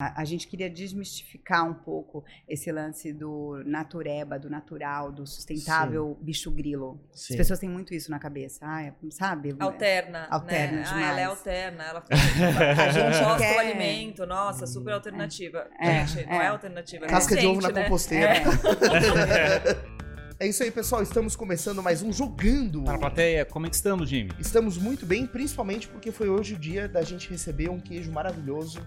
A, a, gente queria desmistificar um pouco esse lance do natureba, do natural, do sustentável Sim. bicho grilo. Sim. As pessoas têm muito isso na cabeça, ah, sabe? Alterna. Alterna né? demais. Ah, ela é alterna. Ela a gente gosta quer... do alimento, nossa, super alternativa. É, gente, é, não é, alternativa. É Casca de ovo na né? composteira. É. É isso aí, pessoal. Estamos começando mais um Jogando. Para a plateia, como é que estamos, Jimmy? Estamos muito bem, principalmente porque foi hoje o dia da gente receber um queijo maravilhoso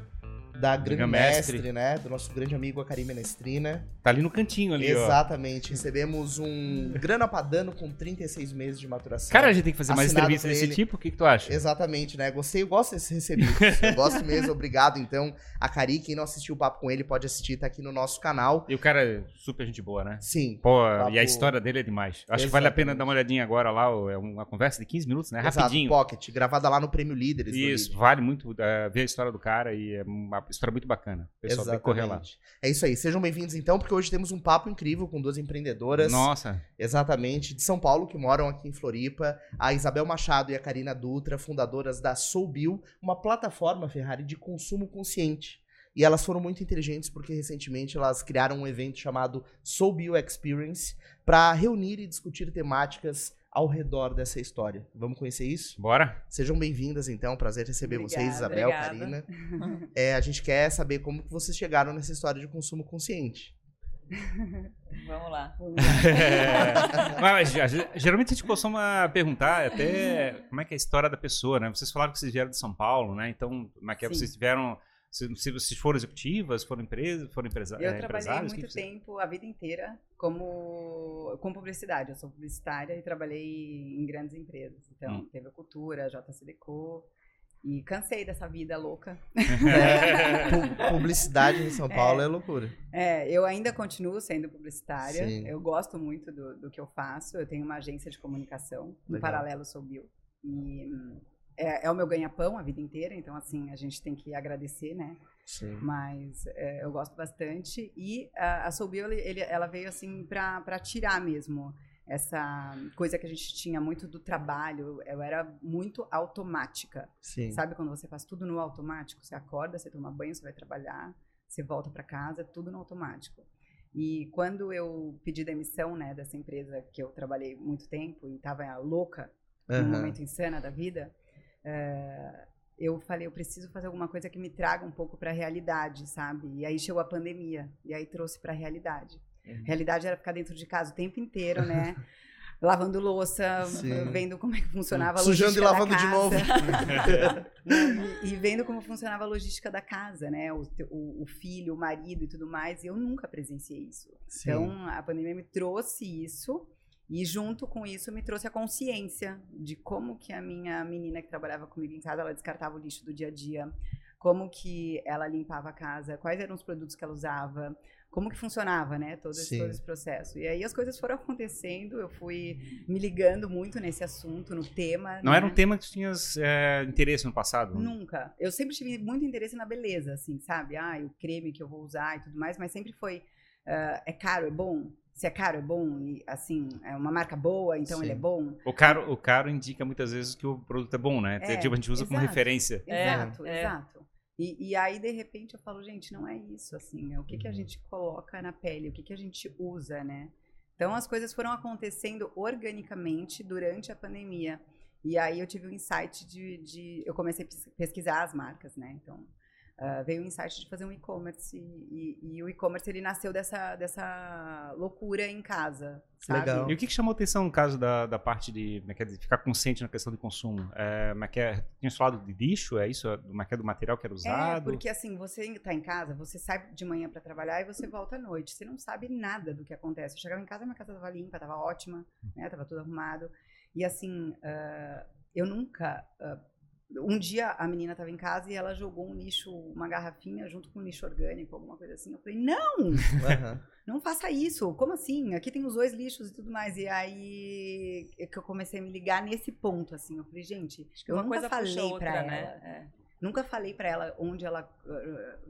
da grande mestre, mestre, né? Do nosso grande amigo a Karim Menestrina. Tá ali no cantinho ali, Exatamente. Ó. Recebemos um grana padano com 36 meses de maturação. Cara, a gente tem que fazer mais entrevistas desse tipo? O que, que tu acha? Exatamente, né? Gostei, eu gosto desse recebido. eu gosto mesmo, obrigado. Então, a Cari, quem não assistiu o papo com ele, pode assistir, tá aqui no nosso canal. E o cara é super gente boa, né? Sim. Pô, papo... e a história dele é demais. Acho Exatamente. que vale a pena dar uma olhadinha agora lá. É uma conversa de 15 minutos, né? Exato, Rapidinho. Pocket, gravada lá no Prêmio Líderes. Isso, vale muito uh, ver a história do cara e é uma história muito bacana. Pessoal, Exatamente. tem que correr lá. É isso aí. Sejam bem-vindos então, porque hoje temos um papo incrível com duas empreendedoras. Nossa. Exatamente, de São Paulo, que moram aqui em Floripa. A Isabel Machado e a Karina Dutra, fundadoras da Soulbill, uma plataforma Ferrari de consumo consciente. E elas foram muito inteligentes porque recentemente elas criaram um evento chamado Soulbill Experience para reunir e discutir temáticas ao redor dessa história. Vamos conhecer isso? Bora! Sejam bem-vindas, então. Prazer receber obrigada, vocês, Isabel, obrigada. Karina. É, a gente quer saber como que vocês chegaram nessa história de consumo consciente. Vamos lá. é, mas, geralmente a gente costuma perguntar até como é que é a história da pessoa, né? Vocês falaram que vocês vieram de São Paulo, né? Então, como é que é? vocês tiveram se, se vocês foram executivas, foram empresas, foram empresa, eu é, trabalhei muito tempo, a vida inteira, como com publicidade. Eu sou publicitária e trabalhei em grandes empresas. Então, hum. teve a Cultura, JCDecô, e cansei dessa vida louca. É, publicidade em São Paulo é, é, loucura. É, eu ainda continuo sendo publicitária. Sim. Eu gosto muito do, do, que eu faço. Eu tenho uma agência de comunicação. No paralelo, sou Bill. E é, é o meu ganha-pão a vida inteira, então, assim, a gente tem que agradecer, né? Sim. Mas é, eu gosto bastante. E a, a Soul ele, ele, ela veio, assim, para tirar mesmo essa coisa que a gente tinha muito do trabalho. Eu era muito automática. Sim. Sabe quando você faz tudo no automático? Você acorda, você toma banho, você vai trabalhar, você volta para casa, tudo no automático. E quando eu pedi demissão, né, dessa empresa que eu trabalhei muito tempo e estava louca, uhum. num momento insana da vida, Uh, eu falei, eu preciso fazer alguma coisa que me traga um pouco para a realidade, sabe? E aí chegou a pandemia, e aí trouxe para a realidade. Uhum. Realidade era ficar dentro de casa o tempo inteiro, né? lavando louça, Sim. vendo como é que funcionava a logística Sujando e lavando de novo. e, e, vendo como funcionava a logística da casa, né? O, o, o, filho, o marido e tudo mais. E eu nunca presenciei isso. Sim. Então, a pandemia me trouxe isso. E junto com isso me trouxe a consciência de como que a minha menina que trabalhava comigo em casa, ela descartava o lixo do dia a dia, como que ela limpava a casa, quais eram os produtos que ela usava, como que funcionava, né, todo esse, todo esse processo. E aí as coisas foram acontecendo, eu fui me ligando muito nesse assunto, no tema. Não né? era um tema que tu tinhas é, interesse no passado? Nunca. Eu sempre tive muito interesse na beleza, assim, sabe? Ah, o creme que eu vou usar e tudo mais, mas sempre foi, uh, é caro, é bom? Se é caro é bom e assim é uma marca boa então Sim. ele é bom? O caro o caro indica muitas vezes que o produto é bom né? É, tipo a gente usa exato, como referência. Exato é, exato. e, e, aí de repente eu falo gente não é isso assim é o que que a uhum. gente coloca na pele o que que a gente usa né? Então as coisas foram acontecendo organicamente durante a pandemia. E aí eu tive o um insight de, de eu comecei a pesquisar as marcas né? Então Uh, veio o insight de fazer um e-commerce e, e, e, o e-commerce ele nasceu dessa, dessa loucura em casa, sabe? Legal. E o que, que chamou atenção no caso da, da parte de, é é, de ficar consciente na questão de consumo? É, é, é, tinha falado de lixo, é isso? É que é do material que era usado? É, porque assim, você está em casa, você sai de manhã para trabalhar e você volta à noite. Você não sabe nada do que acontece. Eu chegava em casa, minha casa estava limpa, estava ótima, né? Tava tudo arrumado. E assim, uh, eu nunca... Uh, um dia a menina estava em casa e ela jogou um lixo, uma garrafinha junto com um lixo orgânico, alguma coisa assim. Eu falei, não! Uhum. Não faça isso. Como assim? Aqui tem os dois lixos e tudo mais. E aí é que eu comecei a me ligar nesse ponto, assim. Eu falei, gente, eu nunca coisa falei para ela. Né? É. Nunca falei para ela onde ela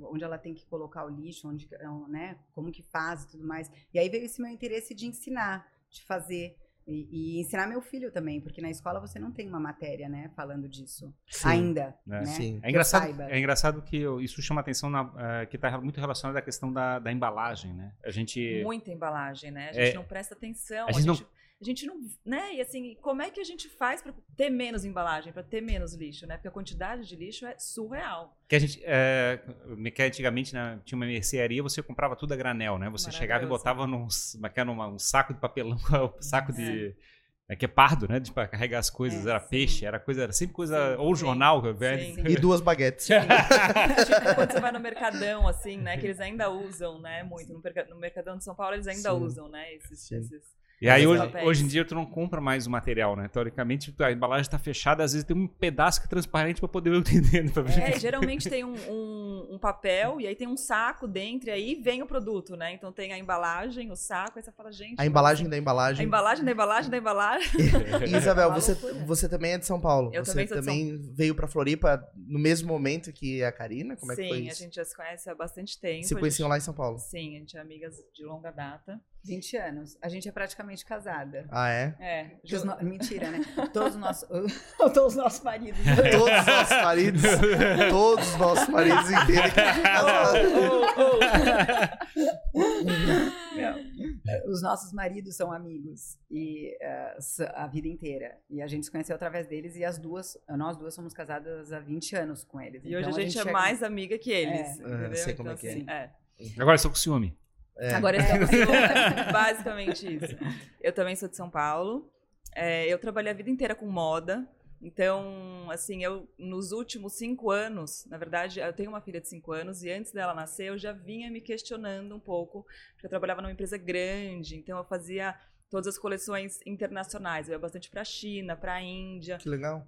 onde ela tem que colocar o lixo, onde, né, como que faz e tudo mais. E aí veio esse meu interesse de ensinar, de fazer E, e, ensinar meu filho também, porque na escola você não tem uma matéria, né, falando disso. Sim, ainda. É, né? Sim. É engraçado, é engraçado que eu, isso chama atenção na, uh, que está muito relacionado à questão da, da, embalagem, né? A gente. Muita embalagem, né? A gente é, não presta atenção. A gente, a gente não a gente não, né? E assim, como é que a gente faz para ter menos embalagem, para ter menos lixo, né? Porque a quantidade de lixo é surreal. Que a gente, é, que antigamente né, tinha uma mercearia, você comprava tudo a granel, né? Você chegava e botava num, numa, um saco de papelão, um saco de é que é pardo, né? De carregar as coisas. É, era sim. peixe, era coisa, era sempre coisa. Sim, ou jornal, velho. E duas baguetes. tipo, quando você vai no Mercadão, assim, né? Que eles ainda usam, né? Muito. No, Mercadão de São Paulo, eles ainda sim. usam, né? Esses, esses e aí, hoje, hoje, em dia, tu não compra mais o material, né? Teoricamente, a embalagem está fechada, às vezes tem um pedaço que é transparente para poder eu entender. É, geralmente tem um, um, um, papel e aí tem um saco dentro e aí vem o produto, né? Então tem a embalagem, o saco, aí você fala, gente... A embalagem da embalagem. A embalagem da embalagem da embalagem. Isabel, é você, você também é de São Paulo. Eu você também sou também São... veio para Floripa no mesmo momento que a Karina? Como Sim, é que foi? Sim, a gente já se conhece há bastante tempo. Se conheciam gente... lá em São Paulo? Sim, a gente é amigas de longa data. 20 anos. A gente é praticamente casada. Ah, é? É. No... Mentira, né? Todos os nossos, todos os nossos maridos. todos os nossos maridos. todos os nossos maridos inteiros. os nossos maridos são amigos e uh, a vida inteira. E a gente se conheceu através deles e as duas, nós duas somos casadas há 20 anos com eles. E então, hoje a gente, a gente é mais amiga que eles. É. Entendeu? sei como então, é que é. Assim, é. Agora estou com ciúme. É. Agora estamos basicamente isso. Eu também sou de São Paulo. É, eu trabalhei a vida inteira com moda. Então, assim, eu nos últimos cinco anos, na verdade, eu tenho uma filha de cinco anos e antes dela nascer eu já vinha me questionando um pouco, porque eu trabalhava numa empresa grande, então eu fazia todas as coleções internacionais, eu ia bastante para a China, para a Índia. Que legal.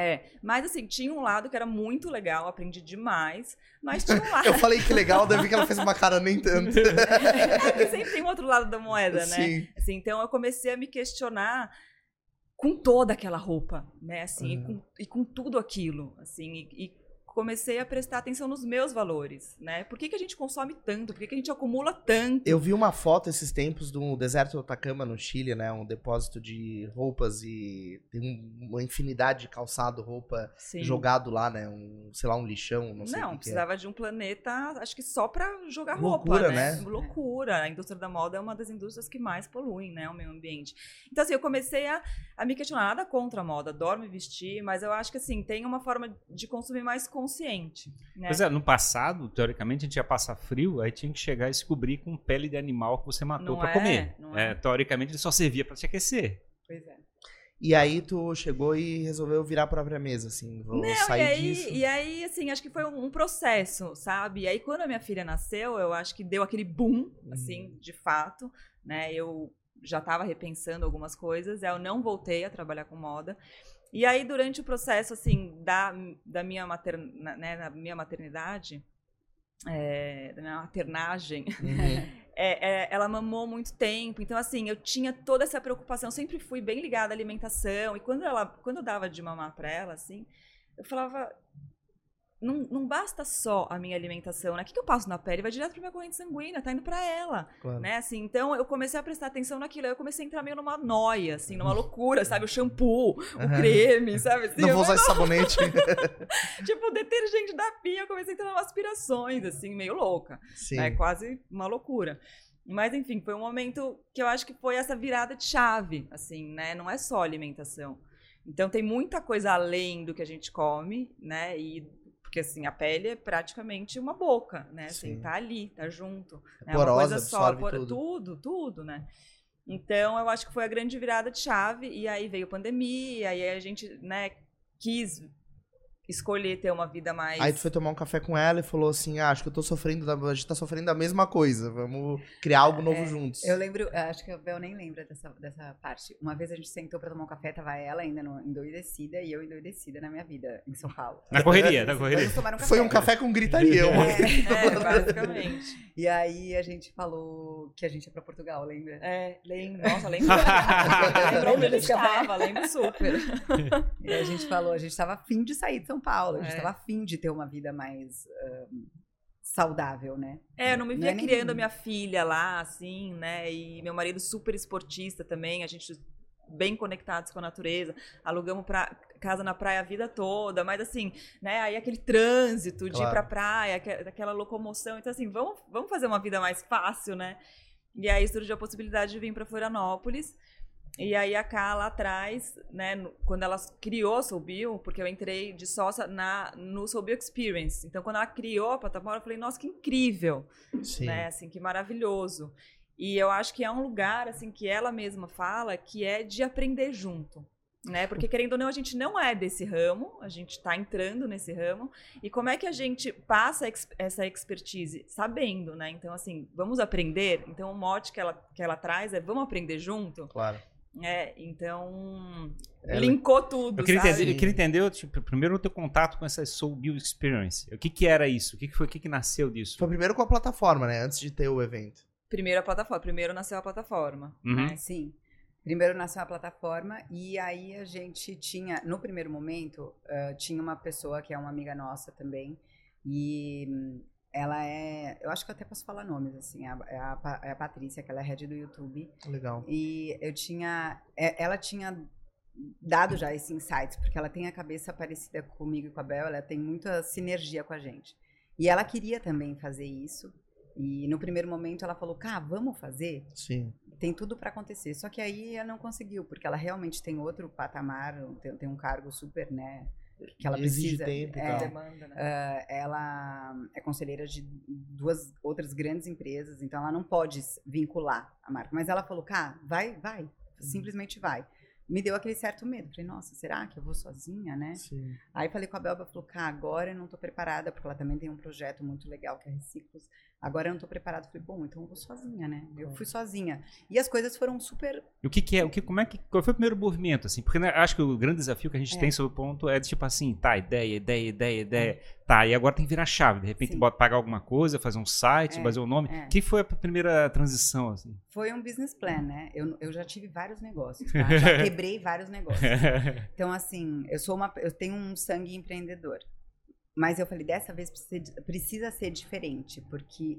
É, mas assim, tinha um lado que era muito legal, aprendi demais, mas tinha um lado... eu falei que legal, daí que ela fez uma cara nem tanto. é, sempre tem um outro lado da moeda, né? Sim. Assim, então eu comecei a me questionar com toda aquela roupa, né? Assim, uhum. e, com, e, com, tudo aquilo, assim, e, e comecei a prestar atenção nos meus valores, né? Por que, que a gente consome tanto? Por que, que a gente acumula tanto? Eu vi uma foto esses tempos do deserto do Atacama, no Chile, né? Um depósito de roupas e tem uma infinidade de calçado, roupa Sim. jogado lá, né? Um, sei lá, um lixão, não sei Não, que precisava é. de um planeta, acho que só para jogar Loucura, roupa, né? né? Loucura. A indústria da moda é uma das indústrias que mais poluem, né? O meio ambiente. Então, assim, eu comecei a, a me questionar nada contra a moda, adoro me vestir, mas eu acho que, assim, tem uma forma de consumir mais consciente consciente. Né? Pois é, no passado, teoricamente, a gente ia passar frio, aí tinha que chegar e se cobrir com pele de animal que você matou para é, comer. É, é. Teoricamente, ele só servia para te aquecer. Pois é. E aí tu chegou e resolveu virar a própria mesa, assim, vou Não, sair e aí, disso. E aí, assim, acho que foi um, processo, sabe? E aí, quando a minha filha nasceu, eu acho que deu aquele boom, assim, uhum. de fato, né? Eu já estava repensando algumas coisas, eu não voltei a trabalhar com moda. E aí, durante o processo, assim, da, da minha, materna, né, na minha maternidade, é, da minha maternagem, uhum. é, é, ela mamou muito tempo. Então, assim, eu tinha toda essa preocupação. Sempre fui bem ligada à alimentação. E quando, ela, quando eu dava de mamar para ela, assim, eu falava, não, não basta só a minha alimentação, né? O que, que eu passo na pele vai direto pra minha corrente sanguínea, tá indo pra ela, claro. né? Assim, então eu comecei a prestar atenção naquilo, aí eu comecei a entrar meio numa noia, assim, numa loucura, sabe? O shampoo, uhum. o creme, sabe? Assim, não vou usar esse sabonete. tipo, o detergente da pia, eu comecei a entrar em aspirações, assim, meio louca. Sim. Né? Quase uma loucura. Mas, enfim, foi um momento que eu acho que foi essa virada de chave, assim, né? Não é só alimentação. Então tem muita coisa além do que a gente come, né? E porque assim, a pele é praticamente uma boca, né? Assim, tá ali, tá junto. É Porosa, uma coisa só, por, tudo. tudo, tudo, né? Então, eu acho que foi a grande virada de chave, e aí veio pandemia, e aí a gente, né, quis escolher ter uma vida mais. Aí tu foi tomar um café com ela e falou assim: ah, acho que eu tô sofrendo, da... a gente tá sofrendo da mesma coisa, vamos criar algo novo é, juntos. Eu lembro, acho que a Bel nem lembra dessa, dessa parte. Uma vez a gente sentou pra tomar um café, tava ela ainda no, endoidecida e eu endoidecida na minha vida, em São Paulo. Na correria, na correria. Um foi um café com gritaria. É, é, basicamente. E aí a gente falou que a gente ia pra Portugal, lembra? É, lembro. Nossa, lembro. lembro onde a gente tava, lembro super. E a gente falou, a gente tava afim de sair de São Paulo, a gente é. tava afim de ter uma vida mais uh, saudável, né? É, eu não me via não é criando nem... minha filha lá, assim, né? E meu marido super esportista também, a gente bem conectados com a natureza, alugamos pra, casa na praia a vida toda, mas assim, né, aí aquele trânsito de claro. ir pra praia, aquela locomoção, então assim, vamos, vamos fazer uma vida mais fácil, né? E aí surgiu a possibilidade de vir para Florianópolis. E aí a Ká lá atrás, né, quando ela criou a Soulbill, porque eu entrei de sócia na, no Soulbill Experience. Então, quando ela criou a plataforma, eu falei, nossa, que incrível, Sim. né, assim, que maravilhoso. E eu acho que é um lugar, assim, que ela mesma fala que é de aprender junto. Né? Porque, querendo ou não, a gente não é desse ramo, a gente está entrando nesse ramo. E como é que a gente passa essa expertise? Sabendo, né? Então, assim, vamos aprender? Então, o mote que ela, que ela traz é vamos aprender junto? Claro. É, então. Ela... Linkou tudo. Eu queria, entender, eu queria entender, tipo, primeiro o teu contato com essa Soul Build Experience. O que, que era isso? O que, que foi o que, que nasceu disso? Foi primeiro com a plataforma, né? Antes de ter o evento. Primeiro a plataforma. Primeiro nasceu a plataforma. Uhum. Né? Sim. Primeiro nasceu a plataforma e aí a gente tinha, no primeiro momento, uh, tinha uma pessoa que é uma amiga nossa também e ela é, eu acho que eu até posso falar nomes, assim, é a, a, é a Patrícia, que ela é head do YouTube. Legal. E eu tinha, é, ela tinha dado já esse insight, porque ela tem a cabeça parecida comigo e com a Bel, ela tem muita sinergia com a gente. E ela queria também fazer isso. E no primeiro momento ela falou, cá, vamos fazer? Sim. Tem tudo para acontecer. Só que aí ela não conseguiu, porque ela realmente tem outro patamar, tem, tem um cargo super, né? Que ela Exige precisa. tempo é, demanda, né? uh, ela é conselheira de duas outras grandes empresas, então ela não pode vincular a marca. Mas ela falou, cá, vai, vai, uhum. simplesmente vai. Me deu aquele certo medo. Falei, nossa, será que eu vou sozinha, né? Sim. Aí falei com a Belba, falou, cá, agora eu não estou preparada, porque ela também tem um projeto muito legal que é Reciclos. Agora eu não estou preparada. Falei, bom, então eu vou sozinha, né? Eu fui sozinha. E as coisas foram super. E o que, que é? O que, como é que, qual foi o primeiro movimento, assim? Porque né, acho que o grande desafio que a gente é. tem sobre o ponto é de tipo assim, tá, ideia, ideia, ideia, ideia. É. Tá, e agora tem que virar chave. De repente, bota, pagar alguma coisa, fazer um site, é. fazer um nome. O é. que foi a primeira transição, assim? Foi um business plan, né? Eu, eu já tive vários negócios, tá? Já quebrei vários negócios. Então, assim, eu sou uma. Eu tenho um sangue empreendedor. Mas eu falei, dessa vez precisa, precisa ser diferente, porque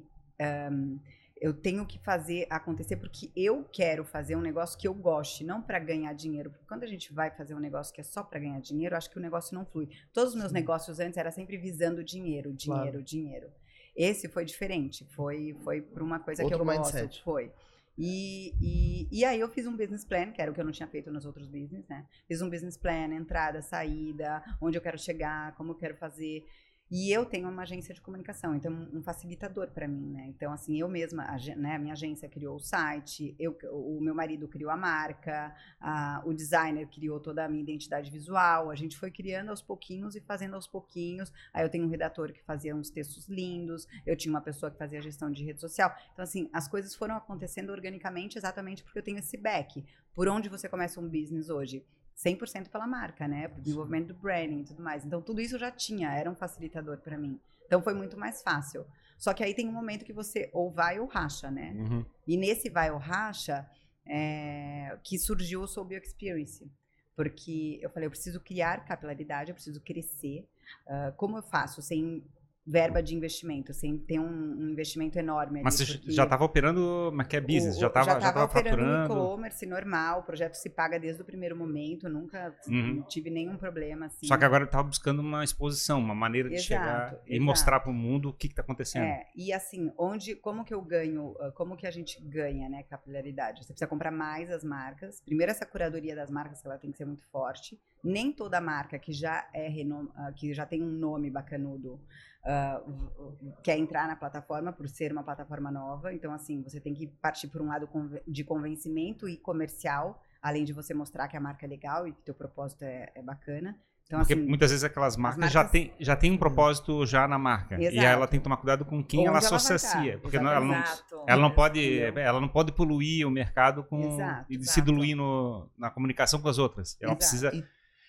um, eu tenho que fazer acontecer porque eu quero fazer um negócio que eu goste, não para ganhar dinheiro. Porque quando a gente vai fazer um negócio que é só para ganhar dinheiro, acho que o negócio não flui. Todos os meus Sim. negócios antes era sempre visando dinheiro, dinheiro, claro. dinheiro. Esse foi diferente, foi foi para uma coisa Outro que eu mindset. gosto, foi. E, e, e, aí eu fiz um business plan, que era o que eu não tinha feito nos outros business, né? Fiz um business plan, entrada, saída, onde eu quero chegar, como eu quero fazer. E eu tenho uma agência de comunicação, então um facilitador para mim, né? Então assim, eu mesma, a, né, a minha agência criou o site, eu, o meu marido criou a marca, a, o designer criou toda a minha identidade visual. A gente foi criando aos pouquinhos e fazendo aos pouquinhos. Aí eu tenho um redator que fazia uns textos lindos, eu tinha uma pessoa que fazia gestão de rede social. Então assim, as coisas foram acontecendo organicamente exatamente porque eu tenho esse back. Por onde você começa um business hoje? 100% pela marca, né? Pro desenvolvimento do branding e tudo mais. Então, tudo isso eu já tinha, era um facilitador para mim. Então, foi muito mais fácil. Só que aí tem um momento que você ou vai ou racha, né? Uhum. E nesse vai ou racha, é, que surgiu o Soul Bio Experience. Porque eu falei, eu preciso criar capilaridade, eu preciso crescer. Uh, como eu faço sem verba de investimento, sem ter um, um investimento enorme. Mas você já estava operando, mas que é business, o, já estava já já operando e-commerce normal, o projeto se paga desde o primeiro momento, nunca uhum. tive nenhum problema. Assim. Só que agora estava buscando uma exposição, uma maneira de exato, chegar exato. e mostrar para o mundo o que está acontecendo. É, e assim, onde, como que eu ganho, ah, como que a gente ganha, né, capilaridade? Você precisa comprar mais as marcas. Primeiro essa curadoria das marcas, que ela tem que ser muito forte. Nem toda marca que já é ah, que já tem um nome bacanudo uh, quer entrar na plataforma por ser uma plataforma nova. Então, assim, você tem que partir por um lado de convencimento e comercial, além de você mostrar que a marca é legal e que teu propósito é, é bacana. Então, Porque assim, muitas vezes aquelas marcas, marcas, já tem já tem um propósito já na marca Exato. e ela tem que tomar cuidado com quem ela associa, porque não, ela, não, ela não pode ela não pode poluir o mercado com Exato. e se diluir no, na comunicação com as outras. Ela precisa e,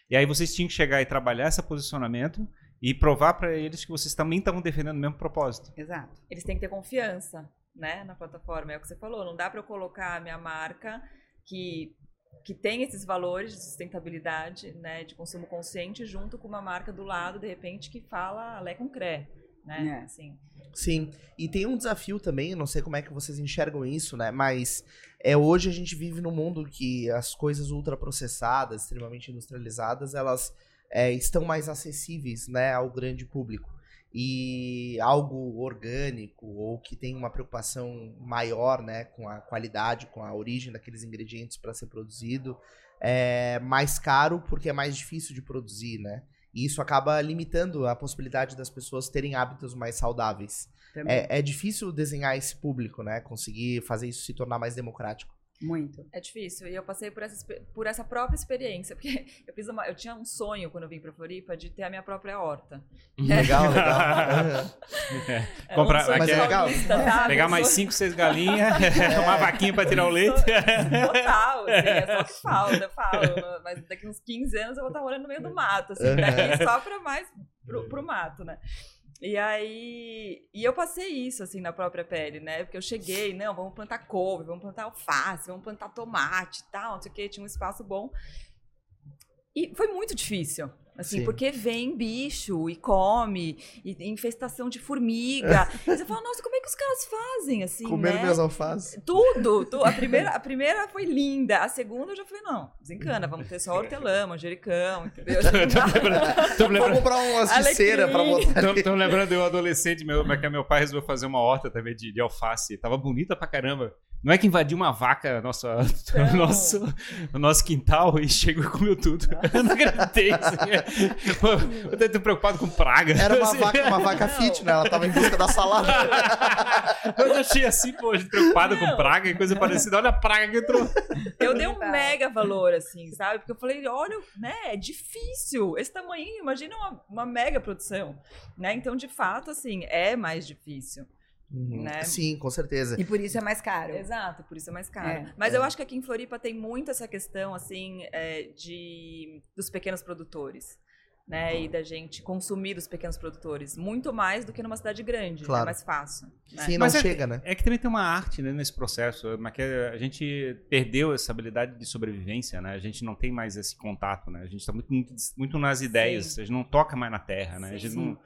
e aí vocês tinham que chegar e trabalhar esse posicionamento e provar para eles que vocês também estão defendendo o mesmo propósito. Exato. Eles têm que ter confiança, né, na plataforma. É o que você falou. Não dá para eu colocar a minha marca que que tem esses valores de sustentabilidade, né, de consumo consciente, junto com uma marca do lado, de repente, que fala Lé com Cré. né? É. Assim. Sim, e tem um desafio também, não sei como é que vocês enxergam isso, né? Mas é hoje a gente vive num mundo que as coisas ultraprocessadas, extremamente industrializadas, elas é, estão mais acessíveis, né, ao grande público. E algo orgânico ou que tem uma preocupação maior, né, com a qualidade, com a origem daqueles ingredientes para ser produzido, é mais caro porque é mais difícil de produzir, né? E isso acaba limitando a possibilidade das pessoas terem hábitos mais saudáveis. É, é, difícil desenhar esse público, né? Conseguir fazer isso se tornar mais democrático. Muito. É difícil. E eu passei por essa, por essa própria experiência. Porque eu fiz uma, eu tinha um sonho quando eu vim pra Floripa de ter a minha própria horta. Legal, legal. é. Comprar, um aqui é legal. Sabe? Pegar mais cinco, seis galinhas, é. uma vaquinha pra tirar o leite. Total, assim, é só que falta, eu falo. Mas daqui uns 15 anos eu vou estar morando no meio do mato, assim, daí só pra mais pro, pro mato, né? E aí, e eu passei isso assim na própria pele, né? Porque eu cheguei, não, vamos plantar couve, vamos plantar alface, vamos plantar tomate tal, não sei o que, tinha um espaço bom. E foi muito difícil. Assim, Sim. porque vem bicho e come, e infestação de formiga. e você fala, nossa, como é que os caras fazem, assim, Comendo né? minhas alfaces. Tudo, tudo. A primeira, a primeira foi linda. A segunda eu já falei, não, desencana, vamos ter só hortelã, manjericão, entendeu? Vamos comprar umas de cera pra botar Tô, tô lembrando, eu adolescente, meu, que meu pai resolveu fazer uma horta também de, de alface. Tava bonita pra caramba. Não é que invadiu uma vaca nossa, o nosso, o nosso quintal e chegou e comeu tudo. Eu não acreditei. Assim. Eu tô preocupado com praga. Era uma assim. vaca, uma vaca fit, né? Ela tava em busca da salada. Eu achei assim, pô, preocupado com praga e coisa parecida. Olha a praga que entrou. Eu dei um mega valor, assim, sabe? Porque eu falei, olha, né, é difícil. Esse tamanho, imagina uma, uma mega produção, né? Então, de fato, assim, é mais difícil. Uhum. Né? Sim, com certeza. E por isso é mais caro. Exato, por isso é mais caro. É, Mas é. eu acho que aqui em Floripa tem muito essa questão, assim, é, de dos pequenos produtores. Né, e da gente consumir dos pequenos produtores. Muito mais do que numa cidade grande. É claro. É mais fácil. Né? Sim, não Mas é chega, é, né? É que também tem uma arte né, nesse processo. Que a gente perdeu essa habilidade de sobrevivência, né? A gente não tem mais esse contato, né? A gente está muito, muito, muito, nas ideias. Sim. A gente não toca mais na terra, né? Sim, a gente sim. não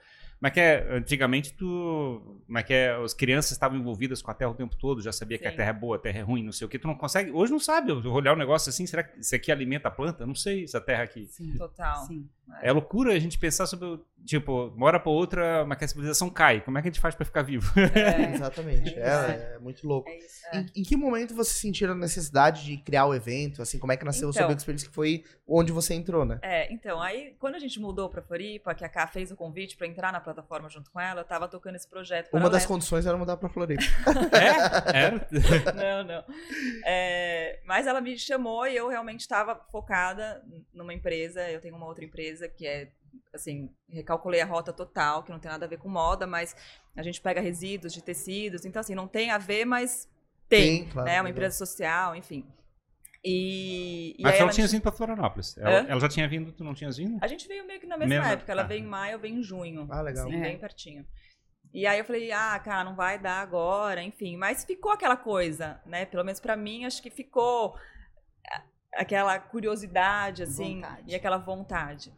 mas que é, antigamente tu, mas que é, as crianças estavam envolvidas com a terra o tempo todo, já sabia Sim. que a terra é boa, a terra é ruim, não sei o que, tu não consegue, hoje não sabe, olhar um negócio assim, será que isso aqui alimenta a planta? Não sei se a terra aqui. Sim, total. Sim. É loucura a gente pensar sobre, tipo, mora para outra, mas que a civilização cai. Como é que a gente faz para ficar vivo? É, exatamente. É, é, muito louco. É isso, é. em, em, que momento você sentiu a necessidade de criar o evento? Assim, como é que nasceu então, o Experience, que foi onde você entrou, né? É, então, aí quando a gente mudou para Floripa, que a Ká fez o convite para entrar na plataforma junto com ela, eu tava tocando esse projeto. Uma das condições era mudar para Floripa. é? Era? não, não. É, mas ela me chamou e eu realmente estava focada numa empresa, eu tenho uma outra empresa empresa que é assim, recalculei a rota total, que não tem nada a ver com moda, mas a gente pega resíduos de tecidos, então assim, não tem a ver, mas tem, tem claro, né? Uma empresa social, enfim. E, Mas ela tinha vindo para Florianópolis. Ela, ela, já tinha vindo, tu não tinhas vindo? A gente veio meio que na mesma, mesma... época. Ela ah. veio em maio, eu veio em junho. Ah, legal. Assim, é. bem pertinho. E aí eu falei, ah, cara, não vai dar agora, enfim. Mas ficou aquela coisa, né? Pelo menos para mim, acho que ficou aquela curiosidade, assim, vontade. e aquela vontade.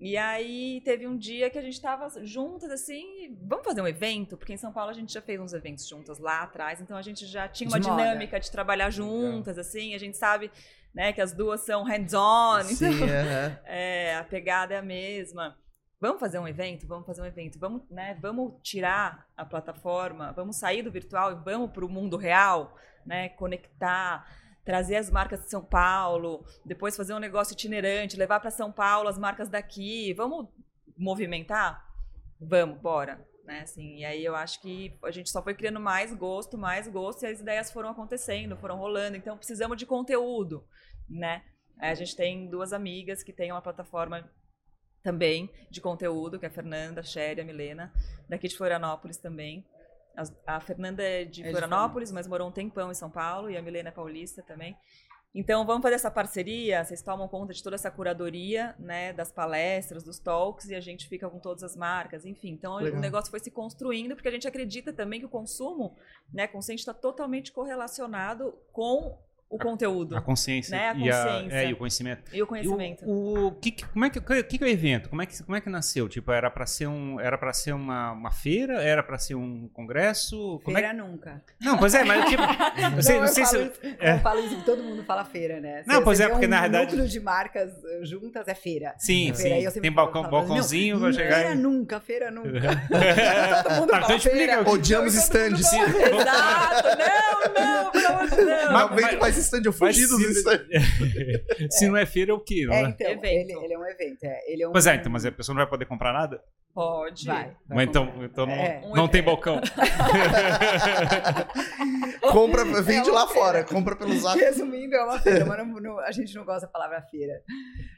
E aí teve um dia que a gente estava juntas assim, vamos fazer um evento, porque em São Paulo a gente já fez uns eventos juntas lá atrás, então a gente já tinha uma de dinâmica moda. de trabalhar juntas, assim, a gente sabe, né, que as duas são hands-on, então uh -huh. é, a pegada é a mesma. Vamos fazer um evento, vamos fazer um evento, vamos, né, vamos tirar a plataforma, vamos sair do virtual e vamos para o mundo real, né, conectar trazer as marcas de São Paulo, depois fazer um negócio itinerante, levar para São Paulo as marcas daqui. Vamos movimentar? Vamos, bora. Né, assim, e aí eu acho que a gente só foi criando mais gosto, mais gosto, e as ideias foram acontecendo, foram rolando. Então precisamos de conteúdo, né? A gente tem duas amigas que têm uma plataforma também de conteúdo, que é a Fernanda, a Sherry, a Milena, daqui de Florianópolis também. A, Fernanda é de é Florianópolis, de mas morou um tempão em São Paulo, e a Milena é paulista também. Então, vamos fazer essa parceria, vocês tomam conta de toda essa curadoria, né, das palestras, dos talks, e a gente fica com todas as marcas, enfim. Então, Legal. o negócio foi se construindo, porque a gente acredita também que o consumo, né, consciente está totalmente correlacionado com o conteúdo. A consciência. Né? A consciência. E, a, é, e o conhecimento. E o conhecimento. E o, o que, como, é que, que, que é o evento? Como é que, como é que nasceu? Tipo, era para ser, um, era pra ser uma, uma feira? Era para ser um congresso? Como é feira é que... nunca. Não, pois é, mas tipo. não, sei, não, sei se. Isso, é. Eu falo isso, todo mundo fala feira, né? Não, pois é, porque um na verdade. núcleo de marcas eh, juntas é feira. Sim, é feira. sim. Tem balcão, falo, balcãozinho pra chegar. Feira nunca, feira nunca. todo mundo tá, fala então feira. Odiamos stands. Exato, não, não, pelo amor de Deus. Não vem mais stand, eu fugi dos stands. Se não é feira, é o quê? Não é, é? então, ele, ele, é um evento. É, ele é um... Pois é, então, mas a pessoa não vai poder comprar nada? Pode. Vai. vai mas então, então não, é. não tem balcão. compra, vende é lá feira. fora, compra pelo zap. Resumindo, é uma feira, mas não, não, a gente não gosta da palavra feira.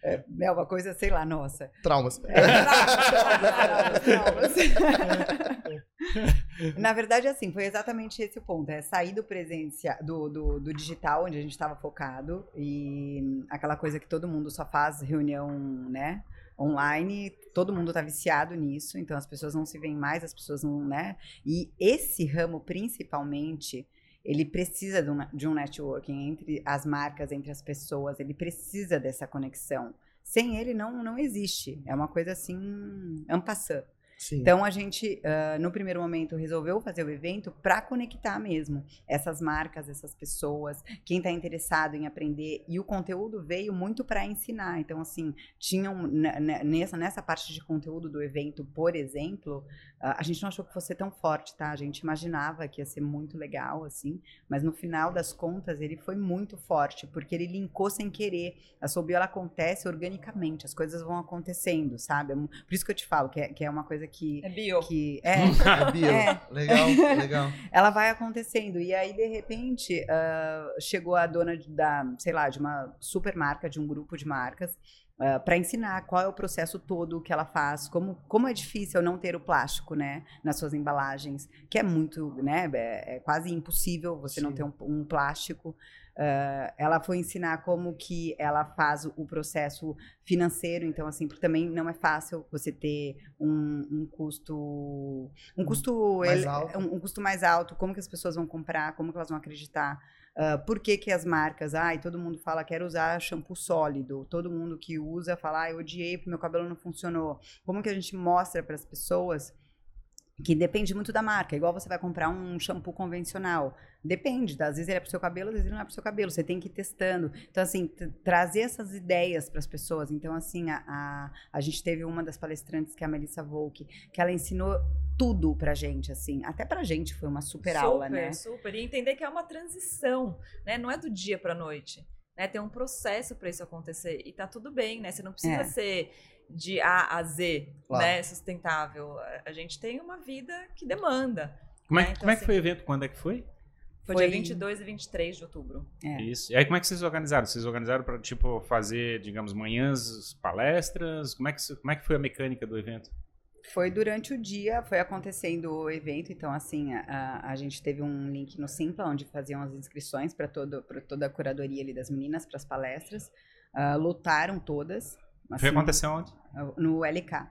É, é uma coisa, sei lá, nossa. Traumas. É, traumas, traumas, traumas. Na verdade, assim, foi exatamente esse o ponto. É sair do presencial, do, do, do digital, onde a gente estava focado, e aquela coisa que todo mundo só faz reunião, né? Online, todo mundo está viciado nisso, então as pessoas não se veem mais, as pessoas não, né? E esse ramo, principalmente, ele precisa de um, de um networking entre as marcas, entre as pessoas, ele precisa dessa conexão. Sem ele, não, não existe. É uma coisa assim, ampassando. Sim. Então a gente, uh, no primeiro momento, resolveu fazer o evento para conectar mesmo essas marcas, essas pessoas, quem está interessado em aprender. E o conteúdo veio muito para ensinar. Então, assim, tinham nessa, nessa parte de conteúdo do evento, por exemplo, uh, a gente não achou que fosse tão forte, tá? A gente imaginava que ia ser muito legal, assim, mas no final das contas ele foi muito forte, porque ele linkou sem querer. A Soul ela acontece organicamente, as coisas vão acontecendo, sabe? É por isso que eu te falo que é, que é uma coisa que. É bio. Que, é, é bio. É. Legal, legal. Ela vai acontecendo. E aí, de repente, uh, chegou a dona da, sei lá, de uma super marca, de um grupo de marcas. Uh, para ensinar qual é o processo todo que ela faz, como, como é difícil não ter o plástico, né, nas suas embalagens, que é muito, né, é, é quase impossível você Sim. não ter um, um plástico. Uh, ela foi ensinar como que ela faz o processo financeiro, então assim, porque também não é fácil você ter um, um custo, um custo, mais ele, alto. Um, um, custo mais alto, como que as pessoas vão comprar, como que elas vão acreditar, uh, por que que as marcas, ai, todo mundo fala quero usar shampoo sólido, todo mundo que usa fala, eu odiei porque meu cabelo não funcionou, como que a gente mostra para as pessoas que depende muito da marca. Igual você vai comprar um shampoo convencional. Depende, às vezes ele é pro seu cabelo, às vezes ele não é pro seu cabelo. Você tem que ir testando. Então, assim, trazer essas ideias para as pessoas. Então, assim, a, a, a, gente teve uma das palestrantes, que é a Melissa Volk, que ela ensinou tudo pra gente, assim. Até pra gente foi uma super, super aula, né? Super, super. E entender que é uma transição, né? Não é do dia pra noite. Né? Tem um processo para isso acontecer. E tá tudo bem, né? Você não precisa é. ser de A a Z, claro. né, sustentável. A gente tem uma vida que demanda. Como é, né? então, como é que assim, foi o evento? Quando é que foi? Foi, foi dia 22 e 23 de outubro. É. Isso. E aí como é que vocês organizaram? Vocês organizaram para tipo fazer, digamos, manhãs, palestras? Como é que como é que foi a mecânica do evento? Foi durante o dia, foi acontecendo o evento, então assim, a, a gente teve um link no Simpla, onde faziam as inscrições para toda a curadoria ali das meninas, para as palestras. Uh, lotaram todas, Assim, Foi acontecer onde? No LK.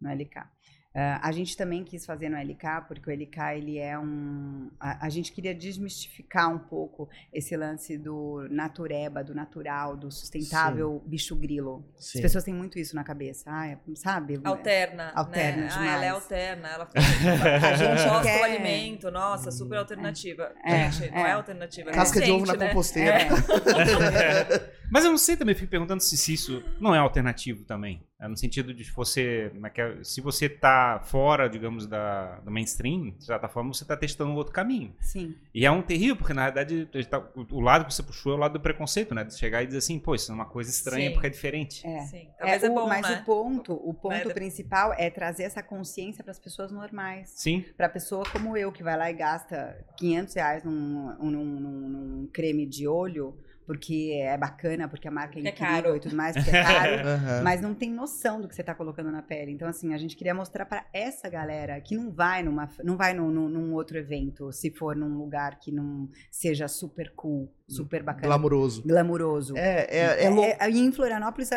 No LK. Uh, a gente também quis fazer no LK, porque o LK ele é um. A, a, gente queria desmistificar um pouco esse lance do natureba, do natural, do sustentável Sim. bicho grilo. Sim. As pessoas têm muito isso na cabeça, ah, sabe? Alterna. Alterna né? demais. Ah, ela é alterna. Ela a gente gosta quer... do alimento, nossa, super alternativa. É. Gente, é. não é alternativa. É. Casca de ovo na né? composteira. É. Mas eu não sei também, fico perguntando se, se isso não é alternativo também. É no sentido de você. É se você está fora, digamos, da, do mainstream, de certa forma, você está testando um outro caminho. Sim. E é um terrível, porque na verdade tá, o lado que você puxou é o lado do preconceito, né? De chegar e dizer assim, pô, isso é uma coisa estranha Sim. porque é diferente. É. Sim. É, é bom, mas né? o ponto, o ponto é. principal é trazer essa consciência para as pessoas normais. Sim. Para a pessoa como eu, que vai lá e gasta 500 reais num, num, num, num creme de olho porque é bacana, porque a marca é, é incrível e tudo mais, porque é caro, uhum. mas não tem noção do que você está colocando na pele. Então, assim, a gente queria mostrar para essa galera que não vai numa, não vai num, num, num, outro evento, se for num lugar que não seja super cool, super bacana. Glamuroso. Glamuroso. É, é, é, é, é em Florianópolis,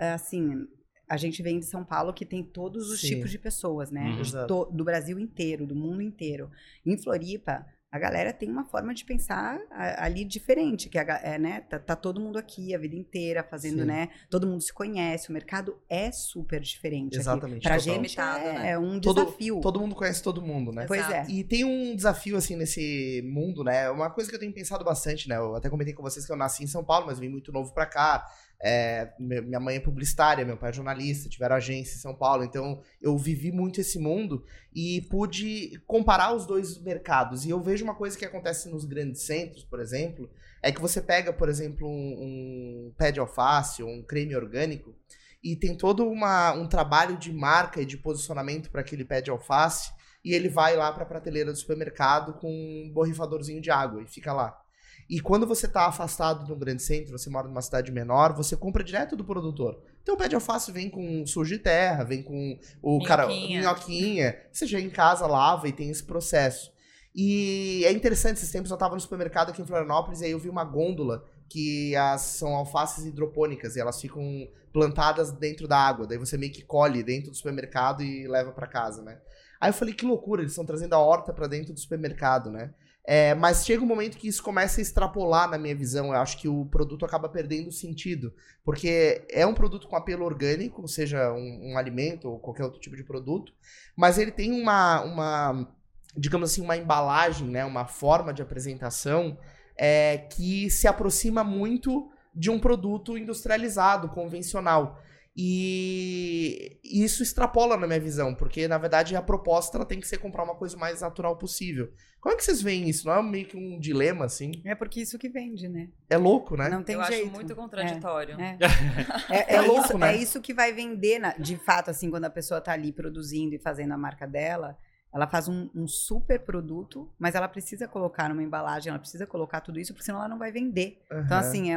assim, a gente vem de São Paulo que tem todos os Sim. tipos de pessoas, né? Uhum. Do, do Brasil inteiro, do mundo inteiro. Em Floripa, a galera tem uma forma de pensar ali diferente, que é, né, tá, tá, todo mundo aqui a vida inteira fazendo, Sim. né, todo mundo se conhece, o mercado é super diferente Exatamente. Aqui. Pra total. gente é, né? é um desafio. Todo, todo, mundo conhece todo mundo, né? Pois é. E tem um desafio, assim, nesse mundo, né, uma coisa que eu tenho pensado bastante, né, eu até comentei com vocês que eu nasci em São Paulo, mas vim muito novo pra cá, é, minha mãe é publicitária, meu pai é jornalista, tiveram agência em São Paulo, então eu vivi muito esse mundo e pude comparar os dois mercados. E eu vejo uma coisa que acontece nos grandes centros, por exemplo, é que você pega, por exemplo, um, um pé de alface ou um creme orgânico e tem todo uma, um trabalho de marca e de posicionamento para aquele pé de alface e ele vai lá para a prateleira do supermercado com um borrifadorzinho de água e fica lá. E quando você está afastado de um grande centro, você mora numa cidade menor, você compra direto do produtor. Então o pé de alface vem com sujo de terra, vem com o cara minhoquinha. Você chega em casa, lava e tem esse processo. E é interessante, esses tempos eu estava no supermercado aqui em Florianópolis e aí eu vi uma gôndola que as, são alfaces hidropônicas e elas ficam plantadas dentro da água. Daí você meio que colhe dentro do supermercado e leva para casa, né? Aí eu falei, que loucura, eles estão trazendo a horta para dentro do supermercado, né? É, mas chega um momento que isso começa a extrapolar na minha visão. Eu acho que o produto acaba perdendo sentido. Porque é um produto com apelo orgânico, seja um, um alimento ou qualquer outro tipo de produto, mas ele tem uma, uma digamos assim, uma embalagem, né, uma forma de apresentação é, que se aproxima muito de um produto industrializado, convencional. E isso extrapola na minha visão, porque na verdade a proposta ela tem que ser comprar uma coisa o mais natural possível. Como é que vocês veem isso? Não é meio que um dilema assim? É porque isso que vende, né? É louco, né? Não tem Eu jeito. acho muito contraditório. É, é. é, é louco, isso, né? É isso que vai vender, na, de fato, assim, quando a pessoa tá ali produzindo e fazendo a marca dela. Ela faz um, um, super produto, mas ela precisa colocar numa embalagem, ela precisa colocar tudo isso, porque senão ela não vai vender. Uhum. Então, assim, é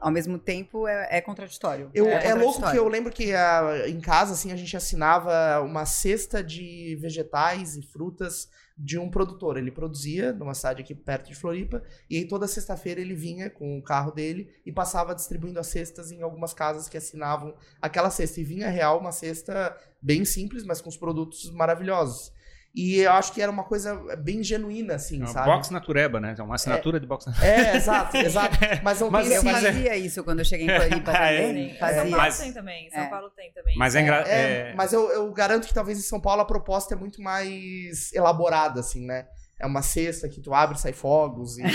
ao mesmo tempo é, é contraditório. Eu, é, é louco que eu lembro que a, ah, em casa, assim, a gente assinava uma cesta de vegetais e frutas de um produtor. Ele produzia numa cidade aqui perto de Floripa, e aí toda sexta-feira ele vinha com o carro dele e passava distribuindo as cestas em algumas casas que assinavam aquela cesta. E vinha real uma cesta bem simples, mas com os produtos maravilhosos. E eu acho que era uma coisa bem genuína, assim, é sabe? Box Natureba, né? É uma assinatura é, de Box Natureba. É, exato, exato. Mas não mas, eu fazia isso quando eu cheguei em Floripa também. É, São Paulo mas, tem também, São é. Paulo tem também. Mas é, engra... é, Mas eu, eu garanto que talvez em São Paulo a proposta é muito mais elaborada, assim, né? É uma cesta que tu abre e sai fogos. E, né,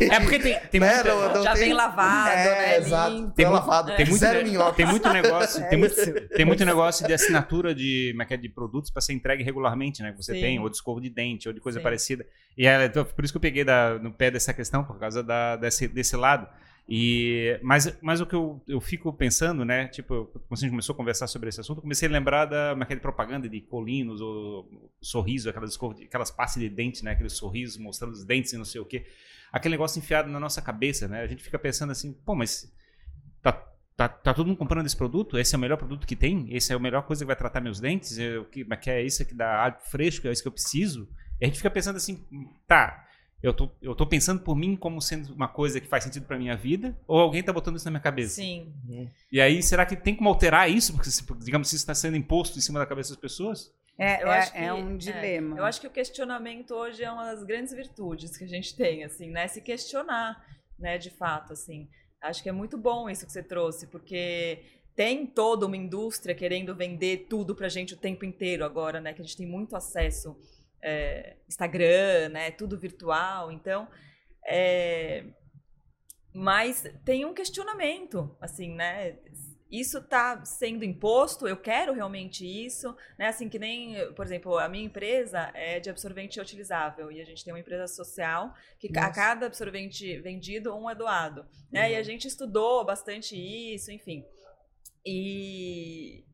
e, é porque tem, tem né, muita... não, não Já tem... vem lavado, é, né? Exato, tem, lavado. Tem, muito, tem muito negócio, é tem, muito, tem muito negócio de assinatura de, é de produtos para ser entregue regularmente, né? Que você Sim. tem, ou de escova de dente, ou de coisa Sim. parecida. E é, então, por isso que eu peguei da, no pé dessa questão, por causa da, desse, desse lado. E, mas, mas o que eu, eu fico pensando, né? Tipo, quando a gente começou a conversar sobre esse assunto, comecei a lembrar da aquela propaganda de Colinos, ou sorriso, aquelas, aquelas passes de dente, né? Aqueles sorrisos mostrando os dentes e não sei o quê. Aquele negócio enfiado na nossa cabeça, né? A gente fica pensando assim, pô, mas tá, tá, tá todo mundo comprando esse produto? Esse é o melhor produto que tem? Esse é a melhor coisa que vai tratar meus dentes? O que, que é isso que dá ar fresco? É isso que eu preciso? E a gente fica pensando assim, tá, eu tô, eu tô pensando por mim como sendo uma coisa que faz sentido pra minha vida, ou alguém tá botando isso na minha cabeça? Sim. Uhum. E aí, será que tem como alterar isso? Porque, digamos, isso está sendo imposto em cima da cabeça das pessoas? É, eu é, acho que, é um dilema. É, eu acho que o questionamento hoje é uma das grandes virtudes que a gente tem, assim, né? Se questionar, né, de fato, assim. Acho que é muito bom isso que você trouxe, porque tem toda uma indústria querendo vender tudo pra gente o tempo inteiro agora, né? Que a gente tem muito acesso é, Instagram, né? Tudo virtual. Então, é, mas tem um questionamento, assim, né? Isso está sendo imposto? Eu quero realmente isso, né? Assim que nem, por exemplo, a minha empresa é de absorvente utilizável e a gente tem uma empresa social que Nossa. a cada absorvente vendido um é doado, né? Uhum. E a gente estudou bastante isso, enfim. E,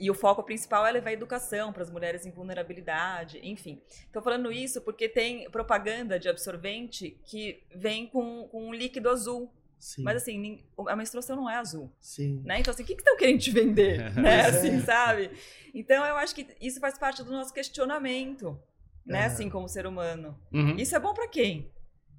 e o foco principal é levar a educação para as mulheres em vulnerabilidade, enfim. Estou falando isso porque tem propaganda de absorvente que vem com, com um líquido azul. Sim. Mas assim, a menstruação não é azul. Sim. Né? Então, assim, o que estão querendo te vender? né? Assim, é. sabe? Então, eu acho que isso faz parte do nosso questionamento, né? É. Assim, como ser humano. Uhum. Isso é bom para quem?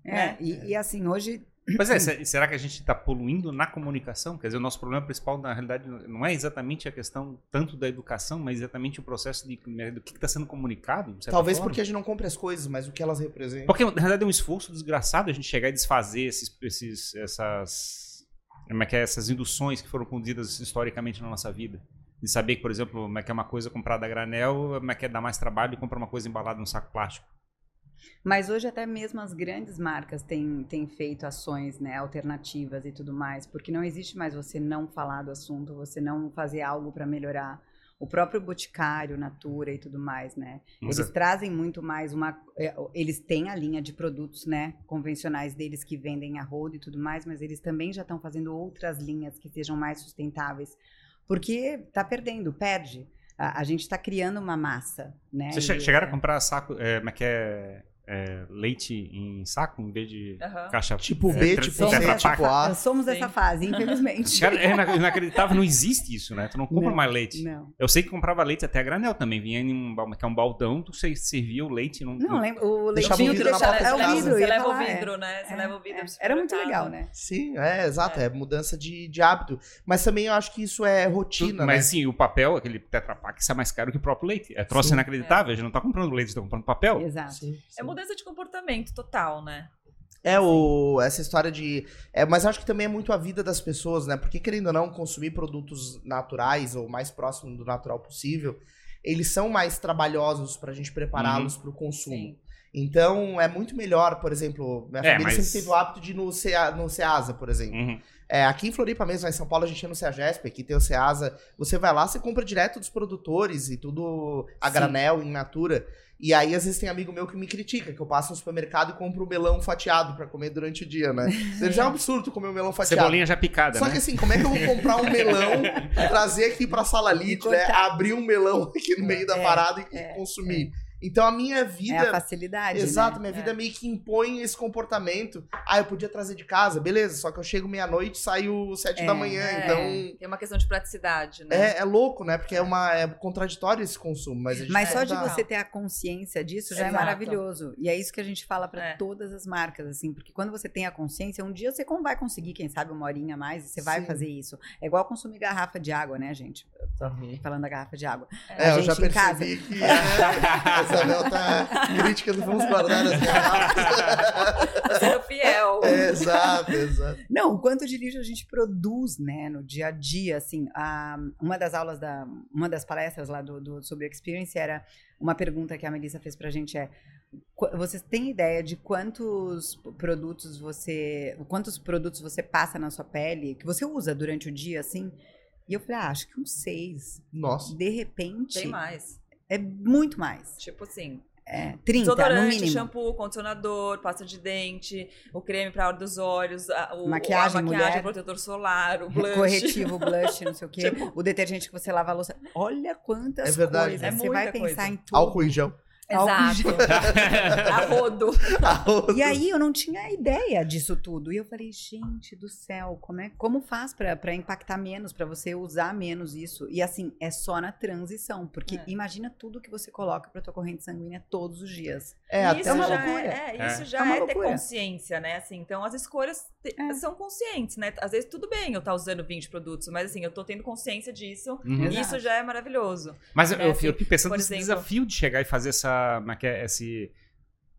É, né? e, e, assim, hoje Pois é, será que a gente está poluindo na comunicação? Quer dizer, o nosso problema principal, na realidade, não é exatamente a questão tanto da educação, mas exatamente o processo de, né, do que está sendo comunicado. Talvez forma. porque a gente não compre as coisas, mas o que elas representam. Porque, na realidade, é um esforço desgraçado a gente chegar e desfazer esses, esses, essas, como é que é, essas induções que foram conduzidas historicamente na nossa vida. De saber que, por exemplo, como é que é uma coisa comprada a granel, como é que é dar mais trabalho e comprar uma coisa embalada num saco plástico. Mas hoje até mesmo as grandes marcas têm, têm feito ações né, alternativas e tudo mais, porque não existe mais você não falar do assunto, você não fazer algo para melhorar. O próprio Boticário, Natura e tudo mais, né? Eles é trazem muito mais uma. É, eles têm a linha de produtos, né? Convencionais deles que vendem a roda e tudo mais, mas eles também já estão fazendo outras linhas que sejam mais sustentáveis. Porque tá perdendo, perde. A, a gente está criando uma massa, né? Vocês chegaram a é comprar saco, é, como é que é? É, leite em saco em vez de uhum. caixa. Tipo B, tipo C, tipo A. Somos Sim. essa fase, infelizmente. Cara, é inacreditável, não existe isso, né? Tu não compra não, mais leite. Não. Eu sei que comprava leite até a granel também. Vinha em um, que é um baldão, tu servia o leite. Não, não, lembro. O leite vidro, deixa, é o vidro. Você leva o vidro, né? Você leva o vidro. Era muito legal, né? Sim, é, exato. É, mudança de, de hábito. Mas também eu acho que isso é rotina, Mas né? sim, o papel, aquele Tetra Pak, isso é mais caro que o próprio leite. É troço inacreditável. A gente não tá comprando leite, tá comprando papel. Exato. É mudança de comportamento total, né? É, o, essa história de. É, mas acho que também é muito a vida das pessoas, né? Porque, querendo ou não, consumir produtos naturais ou mais próximo do natural possível, eles são mais trabalhosos para a gente prepará-los uhum. para o consumo. Sim. Então, é muito melhor, por exemplo, minha é, família mas... sempre teve o hábito de ir no, CEA, no Ceasa, por exemplo. Uhum. É, aqui em Floripa mesmo, em São Paulo, a gente ia no CEAGESP, aqui tem o Ceasa. Você vai lá, você compra direto dos produtores e tudo a Sim. granel, in natura. E aí, às vezes, tem amigo meu que me critica, que eu passo no supermercado e compro um melão fatiado para comer durante o dia, né? Já é um absurdo comer um melão fatiado. Cebolinha já picada, Só né? que assim, como é que eu vou comprar um melão, trazer aqui pra sala lit, né? Abrir um melão aqui no meio da é, parada e é, consumir. É. Então a minha vida. É a facilidade. Exato, né? minha vida é. meio que impõe esse comportamento. Ah, eu podia trazer de casa, beleza, só que eu chego meia-noite e saio sete é, da manhã, é. então. Tem uma questão de praticidade, né? É, é louco, né? Porque é, uma, é contraditório esse consumo. Mas, mas só de você ter a consciência disso já é Exato. é maravilhoso. E é isso que a gente fala para todas as marcas, assim, porque quando você tem a consciência, um dia você vai conseguir, quem sabe, uma horinha a mais, e você Sim. vai fazer isso. É igual consumir garrafa de água, né, gente? Eu também. Falando da garrafa de água. É, a eu já percebi casa... que Isabel tá críticas, vamos guardar as garrafas. Sendo fiel. É, exato, exato. Não, o quanto de lixo a gente produz, né, no dia a dia, assim, a, uma das aulas da, uma das palestras lá do, do sobre Experience era uma pergunta que a Melissa fez pra gente é você tem ideia de quantos produtos você quantos produtos você passa na sua pele que você usa durante o dia assim e eu falei ah, acho que uns seis nossa de repente tem mais é muito mais tipo assim é, 30, Desodorante, no mínimo. shampoo, condicionador, pasta de dente, o creme para hora dos olhos, a, o, maquiagem, a maquiagem, mulher, protetor solar, o blush. Corretivo, blush, não sei o quê. Tipo, o detergente que você lava a louça. Olha quantas é verdade, coisas. É você vai pensar coisa. em tudo. Álcool em gel. Exato. a rodo. A rodo. E aí eu não tinha ideia disso tudo. E eu falei, gente do céu, como, é, como faz para impactar menos, para você usar menos isso? E assim, é só na transição. Porque é. imagina tudo que você coloca para tua corrente sanguínea todos os dias. É, isso é uma loucura. É, é, isso já é, é ter consciência, né? Assim, então as escolhas é. são conscientes, né? Às vezes tudo bem eu estar tá usando 20 produtos, mas assim, eu tô tendo consciência disso. Uhum. E isso já é maravilhoso. Mas né? eu, eu, assim, eu fico pensando nesse exemplo, desafio de chegar e fazer essa é esse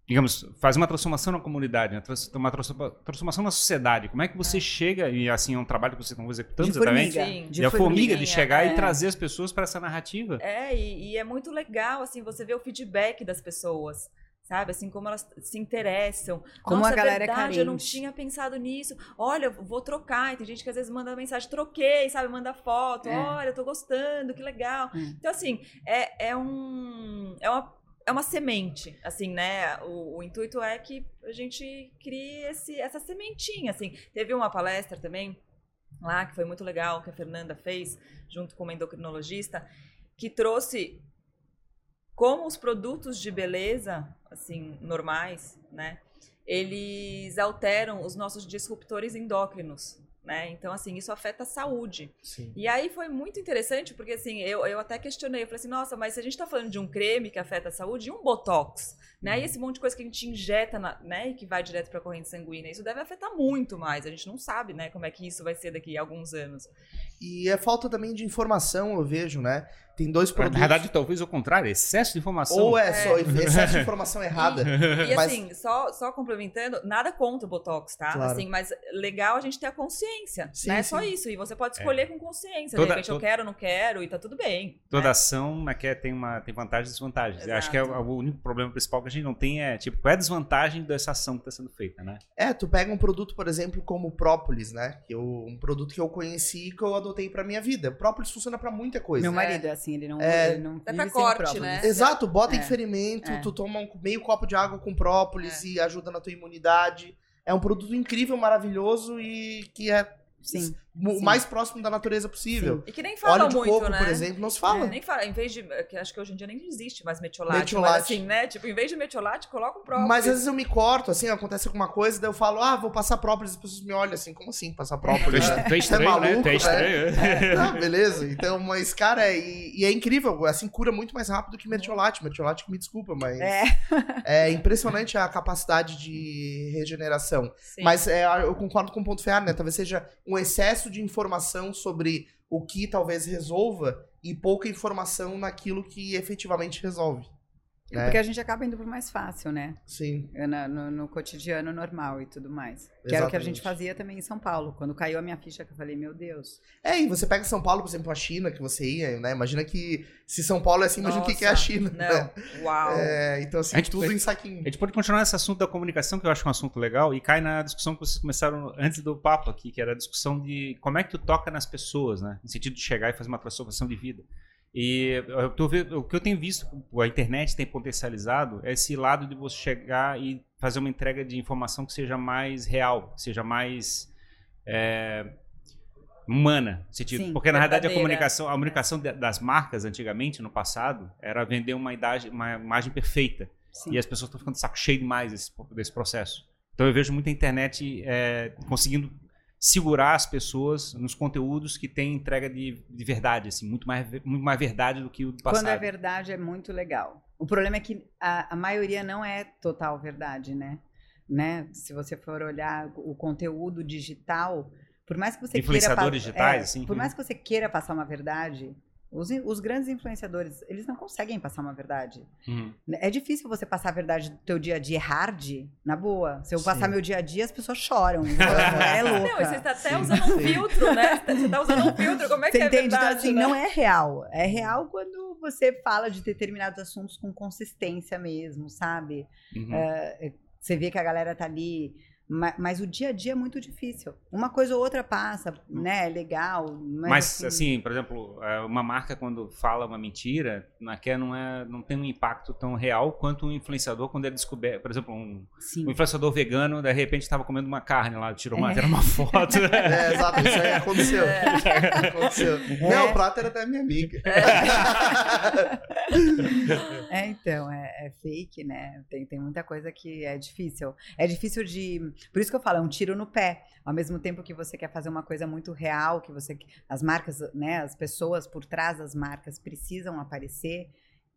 digamos, faz uma transformação na comunidade, né? uma transformação na sociedade. Como é que você é. chega, e assim, é um trabalho que vocês estão executando de exatamente? Formiga. De, de a formiga, de chegar é. e trazer as pessoas para essa narrativa. É, e, e, é muito legal, assim, você ver o feedback das pessoas. Sabe, assim, como elas se interessam. Como Nossa, a galera é verdade, é eu não tinha pensado nisso. Olha, vou trocar. E tem gente que às vezes manda mensagem, troquei, sabe? Manda foto. É. Olha, eu tô gostando, que legal. É. Então, assim, é, é um... É uma é uma semente, assim, né? O, o, intuito é que a gente crie esse, essa sementinha, assim. Teve uma palestra também lá que foi muito legal que a Fernanda fez junto com uma endocrinologista que trouxe como os produtos de beleza, assim, normais, né? Eles alteram os nossos disruptores endócrinos, né? Então, assim, isso afeta a saúde. Sim. E aí foi muito interessante, porque assim, eu, eu até questionei, eu falei assim, nossa, mas se a gente está falando de um creme que afeta a saúde, e um Botox, né? E esse monte de coisa que a gente injeta, na, né? E que vai direto para a corrente sanguínea, isso deve afetar muito mais. A gente não sabe, né? Como é que isso vai ser daqui a alguns anos. E é falta também de informação, eu vejo, né? Tem dois produtos. Na verdade, talvez o contrário, excesso de informação. Ou é, é. só excesso de informação errada. E, e mas... assim, só, só complementando, nada contra o Botox, tá? Claro. Assim, mas legal a gente ter a consciência. Sim, né? É só isso. E você pode escolher é. com consciência. Toda, de repente, toda... eu quero, não quero, e tá tudo bem. Toda né? ação né, tem, uma, tem vantagens e desvantagens. Acho que é o, único problema principal que a gente não tem é, tipo, qual é a desvantagem dessa ação que está sendo feita, né? É, tu pega um produto, por exemplo, como o própolis, né? Que eu, um produto que eu conheci e que eu adotei pra minha vida. O própolis funciona pra muita coisa. Meu marido é assim, ele não. É, ele não é pra corte, né? Exato, bota é. em ferimento, é. tu toma um meio copo de água com própolis é. e ajuda na tua imunidade. É um produto incrível, maravilhoso e que é Sim. O sim. mais próximo da natureza possível. Sim. E que nem fala Óleo de muito, coco, né? por exemplo, não se fala. É, nem fala. Em vez de. Que acho que hoje em dia nem existe mais metiolate. Metiolate. Mas assim, né? Tipo, em vez de metiolate, coloca um própolis. Mas às vezes eu me corto, assim, acontece alguma coisa, daí eu falo, ah, vou passar própolis, as pessoas me olham assim, como assim passar própolis? É, tu é estranho, é maluco, né? É estranho. Né? Não, beleza. Então, mas, cara, e, e, é incrível, assim, cura muito mais rápido que metiolate. Metiolate que me desculpa, mas. É. É impressionante a capacidade de regeneração. Sim. Mas é, eu concordo com o ponto ferrado, né? Talvez seja um excesso de informação sobre o que talvez resolva e pouca informação naquilo que efetivamente resolve. Né? Porque a gente acaba indo pro mais fácil, né? Sim. É no, no, no cotidiano normal e tudo mais. Exatamente. Que era o que a gente fazia também em São Paulo. Quando caiu a minha ficha, que eu falei, meu Deus. É, e você pega São Paulo, por exemplo, a China, que você ia, né? Imagina que se São Paulo é assim, imagina o que é a China. Não. Né? Uau. É, então, assim, tudo pode, em saquinho. A gente pode continuar nesse assunto da comunicação, que eu acho um assunto legal, e cai na discussão que vocês começaram antes do papo aqui, que era a discussão de como é que tu toca nas pessoas, né? No sentido de chegar e fazer uma transformação de vida. E vendo, o que eu tenho visto, a internet tem potencializado, é esse lado de você chegar e fazer uma entrega de informação que seja mais real, seja mais é, humana, sentido. Sim, porque na verdade a comunicação, a comunicação das marcas antigamente, no passado, era vender uma, idade, uma imagem perfeita. Sim. E as pessoas estão ficando saco cheio demais desse, desse processo. Então eu vejo muita internet é, conseguindo segurar as pessoas nos conteúdos que têm entrega de, de verdade, assim, muito mais, muito mais verdade do que o do passado. Quando é verdade é muito legal. O problema é que a, a maioria não é total verdade, né? né? Se você for olhar o conteúdo digital, por mais que você queira digitais, é, assim. Por mais que você queira passar uma verdade, os, os, grandes influenciadores, eles não conseguem passar uma verdade. Uhum. É difícil você passar a verdade do teu dia a dia hard, na boa. Se eu Sim. passar meu dia a dia, as pessoas choram. é louca. Não, você está até Sim. usando um filtro, né? Você está usando um filtro, como é você que é entende? verdade? Então, assim, né? não é real. É real quando você fala de determinados assuntos com consistência mesmo, sabe? Uhum. É, você vê que a galera tá ali mas, mas, o dia a dia é muito difícil. Uma coisa ou outra passa, né? É legal. Mas, mas assim, assim, por exemplo, é, uma marca quando fala uma mentira, naquela não, é, não tem um impacto tão real quanto um influenciador quando ele descobre, por exemplo, um, um influenciador vegano, de repente estava comendo uma carne lá, tirou uma, é. uma foto. é, exato, isso aí aconteceu. É. aconteceu. É. Não, o prato era até minha amiga. É, então, é, é, fake, né? Tem, tem muita coisa que é difícil. É difícil de por isso que eu falo, é um tiro no pé. Ao mesmo tempo que você quer fazer uma coisa muito real, que você as marcas, né, as pessoas por trás das marcas precisam aparecer.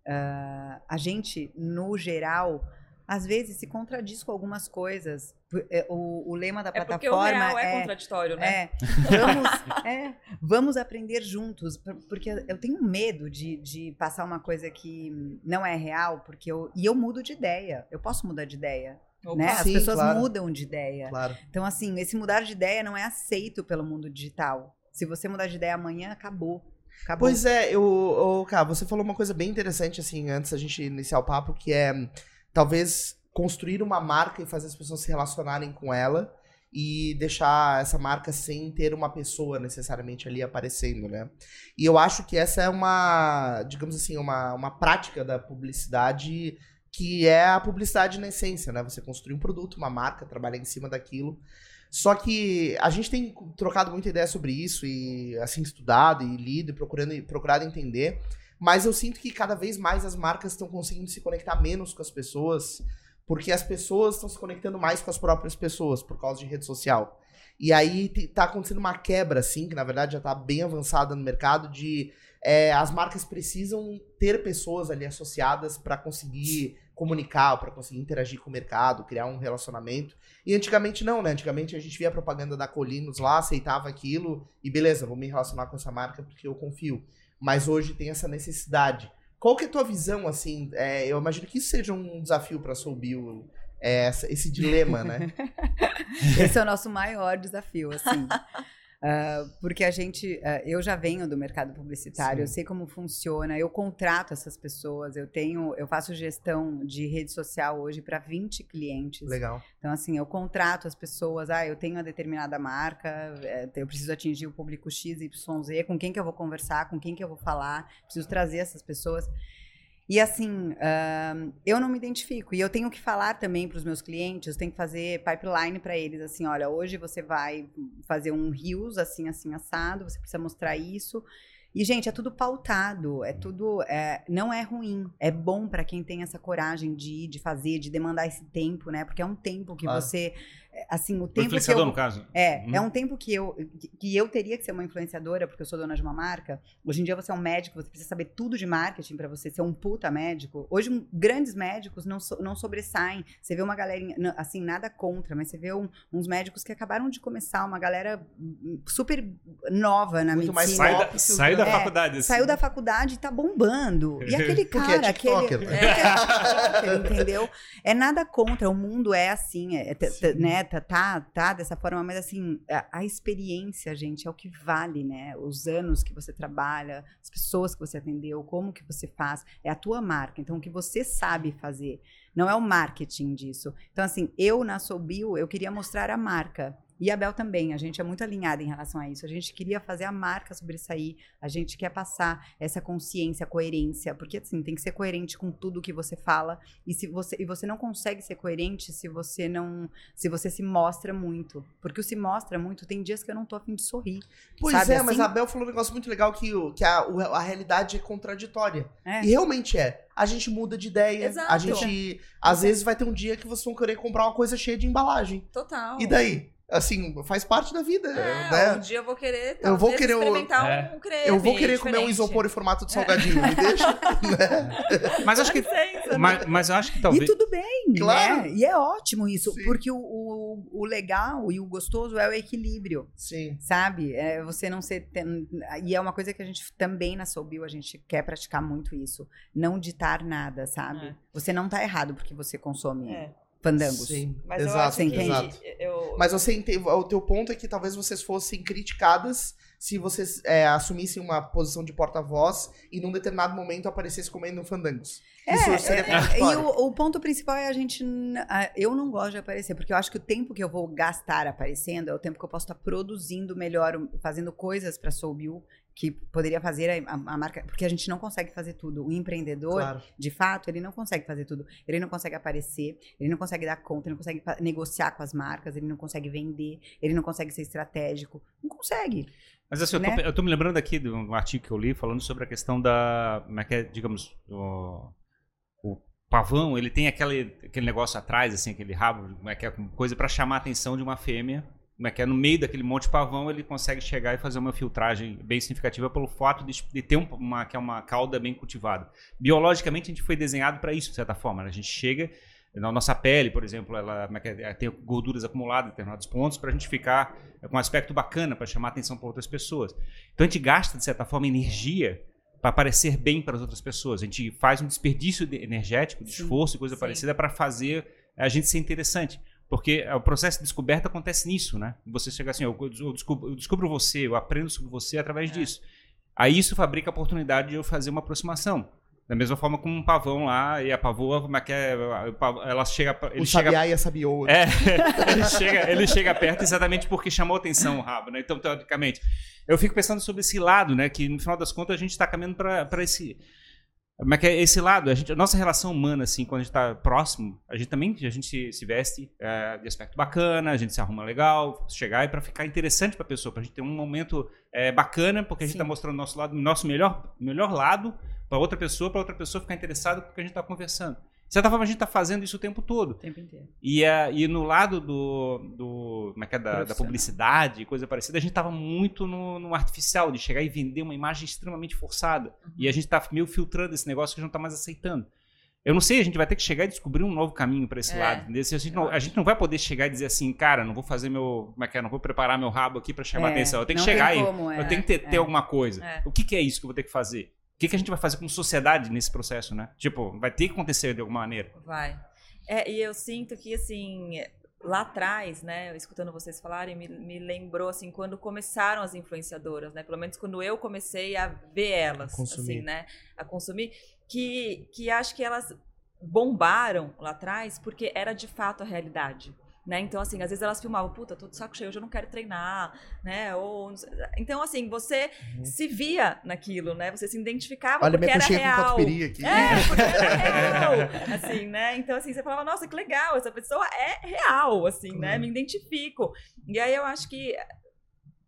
Uh, a gente, no geral, às vezes se contradiz com algumas coisas. É, o, o lema da é plataforma o real é, é contraditório, né? É vamos, é, vamos aprender juntos, porque eu tenho medo de, de passar uma coisa que não é real, porque eu e eu mudo de ideia. Eu posso mudar de ideia. Né? As pessoas claro. mudam de ideia. Claro. Então, assim, esse mudar de ideia não é aceito pelo mundo digital. Se você mudar de ideia amanhã, acabou. acabou. Pois é, eu, cara, você falou uma coisa bem interessante, assim, antes da gente iniciar o papo, que é talvez construir uma marca e fazer as pessoas se relacionarem com ela e deixar essa marca sem ter uma pessoa necessariamente ali aparecendo, né? E eu acho que essa é uma, digamos assim, uma, uma prática da publicidade que é a publicidade na essência, né? Você construir um produto, uma marca, trabalhar em cima daquilo. Só que a gente tem trocado muita ideia sobre isso e assim estudado e lido e procurando procurado entender, mas eu sinto que cada vez mais as marcas estão conseguindo se conectar menos com as pessoas, porque as pessoas estão se conectando mais com as próprias pessoas por causa de rede social. E aí tá acontecendo uma quebra, assim, que na verdade já tá bem avançada no mercado, de é, as marcas precisam ter pessoas ali associadas para conseguir comunicar, para conseguir interagir com o mercado, criar um relacionamento. E antigamente não, né? Antigamente a gente via a propaganda da Colinos lá, aceitava aquilo e beleza, vou me relacionar com essa marca porque eu confio. Mas hoje tem essa necessidade. Qual que é a tua visão, assim? É, eu imagino que isso seja um desafio para a Soulbill, é, esse dilema, né? esse é o nosso maior desafio, assim. Uh, porque a gente, uh, eu já venho do mercado publicitário, Sim. eu sei como funciona, eu contrato essas pessoas, eu tenho, eu faço gestão de rede social hoje para 20 clientes. Legal. Então, assim, eu contrato as pessoas, ah, eu tenho uma determinada marca, é, eu preciso atingir o público X, Y, Z, com quem que eu vou conversar, com quem que eu vou falar, preciso trazer essas pessoas. E assim, uh, eu não me identifico. E eu tenho que falar também para os meus clientes, eu tenho que fazer pipeline para eles, assim, olha, hoje você vai fazer um rios assim, assim, assado, você precisa mostrar isso. E, gente, é tudo pautado, é tudo. É, não é ruim. É bom para quem tem essa coragem de ir, de fazer, de demandar esse tempo, né? Porque é um tempo que ah. você assim, o tempo que eu, no caso. É, hum. é um tempo que eu que eu teria que ser uma influenciadora, porque eu sou dona de uma marca. Hoje em dia você é um médico, você precisa saber tudo de marketing para você ser um puta médico. Hoje um, grandes médicos não, so, não sobressaem. Você vê uma galerinha, assim, nada contra, mas você vê um, uns médicos que acabaram de começar, uma galera super nova na Muito medicina. Mais sai da, sai da é, faculdade. Assim. Saiu da faculdade e tá bombando. E aquele cara, é aquele, é, entendeu? É nada contra, o mundo é assim, é, né? Tá, tá, tá dessa forma, mas assim, a, a, experiência, gente, é o que vale, né? Os anos que você trabalha, as pessoas que você atendeu, como que você faz, é a tua marca. Então, o que você sabe fazer, não é o marketing disso. Então, assim, eu na Sobil, eu queria mostrar a marca. E a Bel também, a gente é muito alinhada em relação a isso. A gente queria fazer a marca sobressair, a gente quer passar essa consciência, coerência, porque assim, tem que ser coerente com tudo que você fala. E se você e você não consegue ser coerente se você não, se você se mostra muito, porque o se mostra muito, tem dias que eu não tô afim de sorrir. Pois sabe? é, assim, mas a Bel falou um negócio muito legal que, que a, a realidade é contraditória. É. E realmente é. A gente muda de ideia. Exato. A gente, às vezes, vai ter um dia que vocês vão querer comprar uma coisa cheia de embalagem. Total. E daí? Assim, faz parte da vida. É, né? Um dia eu vou querer, eu vou querer experimentar é. um creme. Eu vou querer diferente. comer um isopor em formato de salgadinho, me deixa. Né? Mas acho que. Licença, mas, mas eu acho que talvez. E tudo bem, né? claro. né? E é ótimo isso, Sim. porque o, o, o, legal e o gostoso é o equilíbrio. Sim. Sabe? É você não ser. Ten... E é uma coisa que a gente também na Soul a gente quer praticar muito isso. Não ditar nada, sabe? É. Você não tá errado porque você consome. Fandangos. Sim, Mas exato, eu exato. Eu... Mas você entende, o teu ponto é que talvez vocês fossem criticadas se vocês é, assumissem uma posição de porta-voz e num determinado momento aparecesse comendo fandangos. É, Isso seria é, é, e o, o, ponto principal é a gente. Eu não gosto de aparecer, porque eu acho que o tempo que eu vou gastar aparecendo é o tempo que eu posso estar produzindo melhor, fazendo coisas para Soul Bill que poderia fazer a, a, marca, porque a gente não consegue fazer tudo. O empreendedor, claro. de fato, ele não consegue fazer tudo. Ele não consegue aparecer, ele não consegue dar conta, ele não consegue negociar com as marcas, ele não consegue vender, ele não consegue ser estratégico. Não consegue. Mas assim, né? eu, tô, eu tô me lembrando aqui de um artigo que eu li falando sobre a questão da, como é que é, digamos, o, o pavão, ele tem aquele, aquele negócio atrás, assim, aquele rabo, como é que é, coisa para chamar a atenção de uma fêmea como é que é, no meio daquele monte de pavão, ele consegue chegar e fazer uma filtragem bem significativa pelo fato de, de ter uma, que é uma cauda bem cultivada. Biologicamente, a gente foi desenhado para isso, de certa forma. Né? A gente chega, na nossa pele, por exemplo, ela é, é, tem gorduras acumuladas em determinados pontos para a gente ficar com um aspecto bacana, para chamar atenção para outras pessoas. Então, a gente gasta, de certa forma, energia para parecer bem para as outras pessoas. A gente faz um desperdício de energético, de sim, esforço e coisa sim. parecida para fazer a gente ser interessante. Porque o processo de descoberta acontece nisso, né? Você chega assim, eu, eu, descubro, eu descubro, você, eu aprendo sobre você através é. disso. Aí isso fabrica a oportunidade de eu fazer uma aproximação. Da mesma forma como um pavão lá, e a pavoa, como é que é? Ela chega. Ele o chega, sabiá e a sabioa. É, ele chega, ele chega perto exatamente porque chamou atenção o rabo, né? Então, teoricamente, eu fico pensando sobre esse lado, né? Que no final das contas a gente está caminhando para esse mas que é esse lado, a, gente, a nossa relação humana, assim, quando a gente está próximo, a gente também a gente se, veste é, de aspecto bacana, a gente se arruma legal, chegar e para ficar interessante para a pessoa, para a gente ter um momento é, bacana, porque a gente está mostrando nosso lado, nosso melhor, melhor lado para outra pessoa, para outra pessoa ficar interessada com o que a gente está conversando. De certa forma, a gente está fazendo isso o tempo todo. O tempo inteiro. E, uh, e no lado do, do como é que é, da, da publicidade, coisa parecida, a gente estava muito no, no, artificial, de chegar e vender uma imagem extremamente forçada. Uhum. E a gente está meio filtrando esse negócio que a gente não está mais aceitando. eu não sei, a gente vai ter que chegar e descobrir um novo caminho para esse é. lado. A gente, não, a gente não vai poder chegar e dizer assim, cara, não vou fazer meu. Como é que é? Não vou preparar meu rabo aqui para chamar é. atenção. Eu tenho que chegar e. É. Eu tenho que ter, ter é. alguma coisa. É. O que, que, é isso que eu vou ter que fazer? O que, que a gente vai fazer como sociedade nesse processo, né? Tipo, vai ter que acontecer de alguma maneira. Vai. É, e eu sinto que, assim, lá atrás, né, escutando vocês falarem, me, me, lembrou assim quando começaram as influenciadoras, né? Pelo menos quando eu comecei a ver elas, a assim, né, a consumir, que que acho que elas bombaram lá atrás porque era de fato a realidade. Né? Então, assim, às vezes elas filmavam, puta, tô de saco cheio, hoje eu não quero treinar, né? Ou, então, assim, você uhum. se via naquilo, né? Você se identificava Olha, porque era real. aqui. É, porque era real, assim, né? Então, assim, você falava, nossa, que legal, essa pessoa é real, assim, uhum. né? Me identifico. E aí eu acho que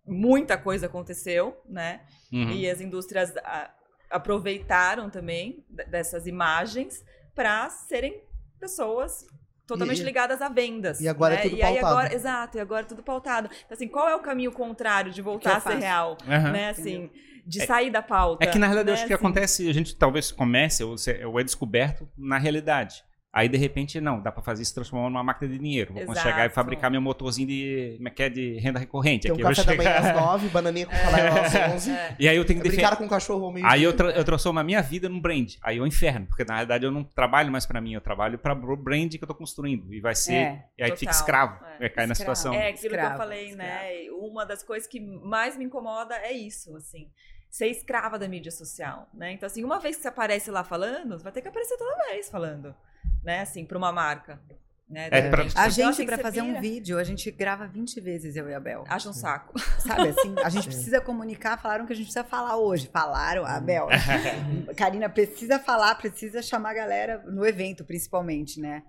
muita coisa aconteceu, né? Uhum. E as indústrias a, aproveitaram também dessas imagens para serem pessoas totalmente e, ligadas a vendas. E agora é né? é tudo e pautado. Agora, exato, e agora é tudo pautado. Então, assim, qual é o caminho contrário de voltar a ser real? Uhum. Né, assim, de sair da pauta. É que, na realidade, né? eu acho que assim, acontece, a gente talvez comece, ou é descoberto na realidade. Aí, de repente, não, dá para fazer isso transformar numa máquina de dinheiro. Vou Exato. chegar e fabricar meu motorzinho de, como é que é, de renda recorrente. Tem aqui. um café da manhã às nove, bananinha com é. às onze. É. E aí eu tenho que Brincar com o cachorro meio Aí eu, tra eu transformo a minha vida num brand. Aí é o inferno, porque na realidade eu não trabalho mais para mim, eu trabalho para o brand que eu tô construindo. E vai ser... É, e aí total. fica escravo, é. vai cair na situação. É, aquilo escravo, que eu falei, escravo. né? Uma das coisas que mais me incomoda é isso, assim ser escrava da mídia social, né? Então, assim, uma vez que você aparece lá falando, você vai ter que aparecer toda vez falando né? Assim, para uma marca. Né? É, pra... A gente, para fazer um vídeo, a gente grava 20 vezes, eu e a Bel. Acha um saco. Sabe assim? A gente precisa comunicar, falaram que a gente precisa falar hoje. Falaram, a Bel. Karina precisa falar, precisa chamar a galera no evento, principalmente, né?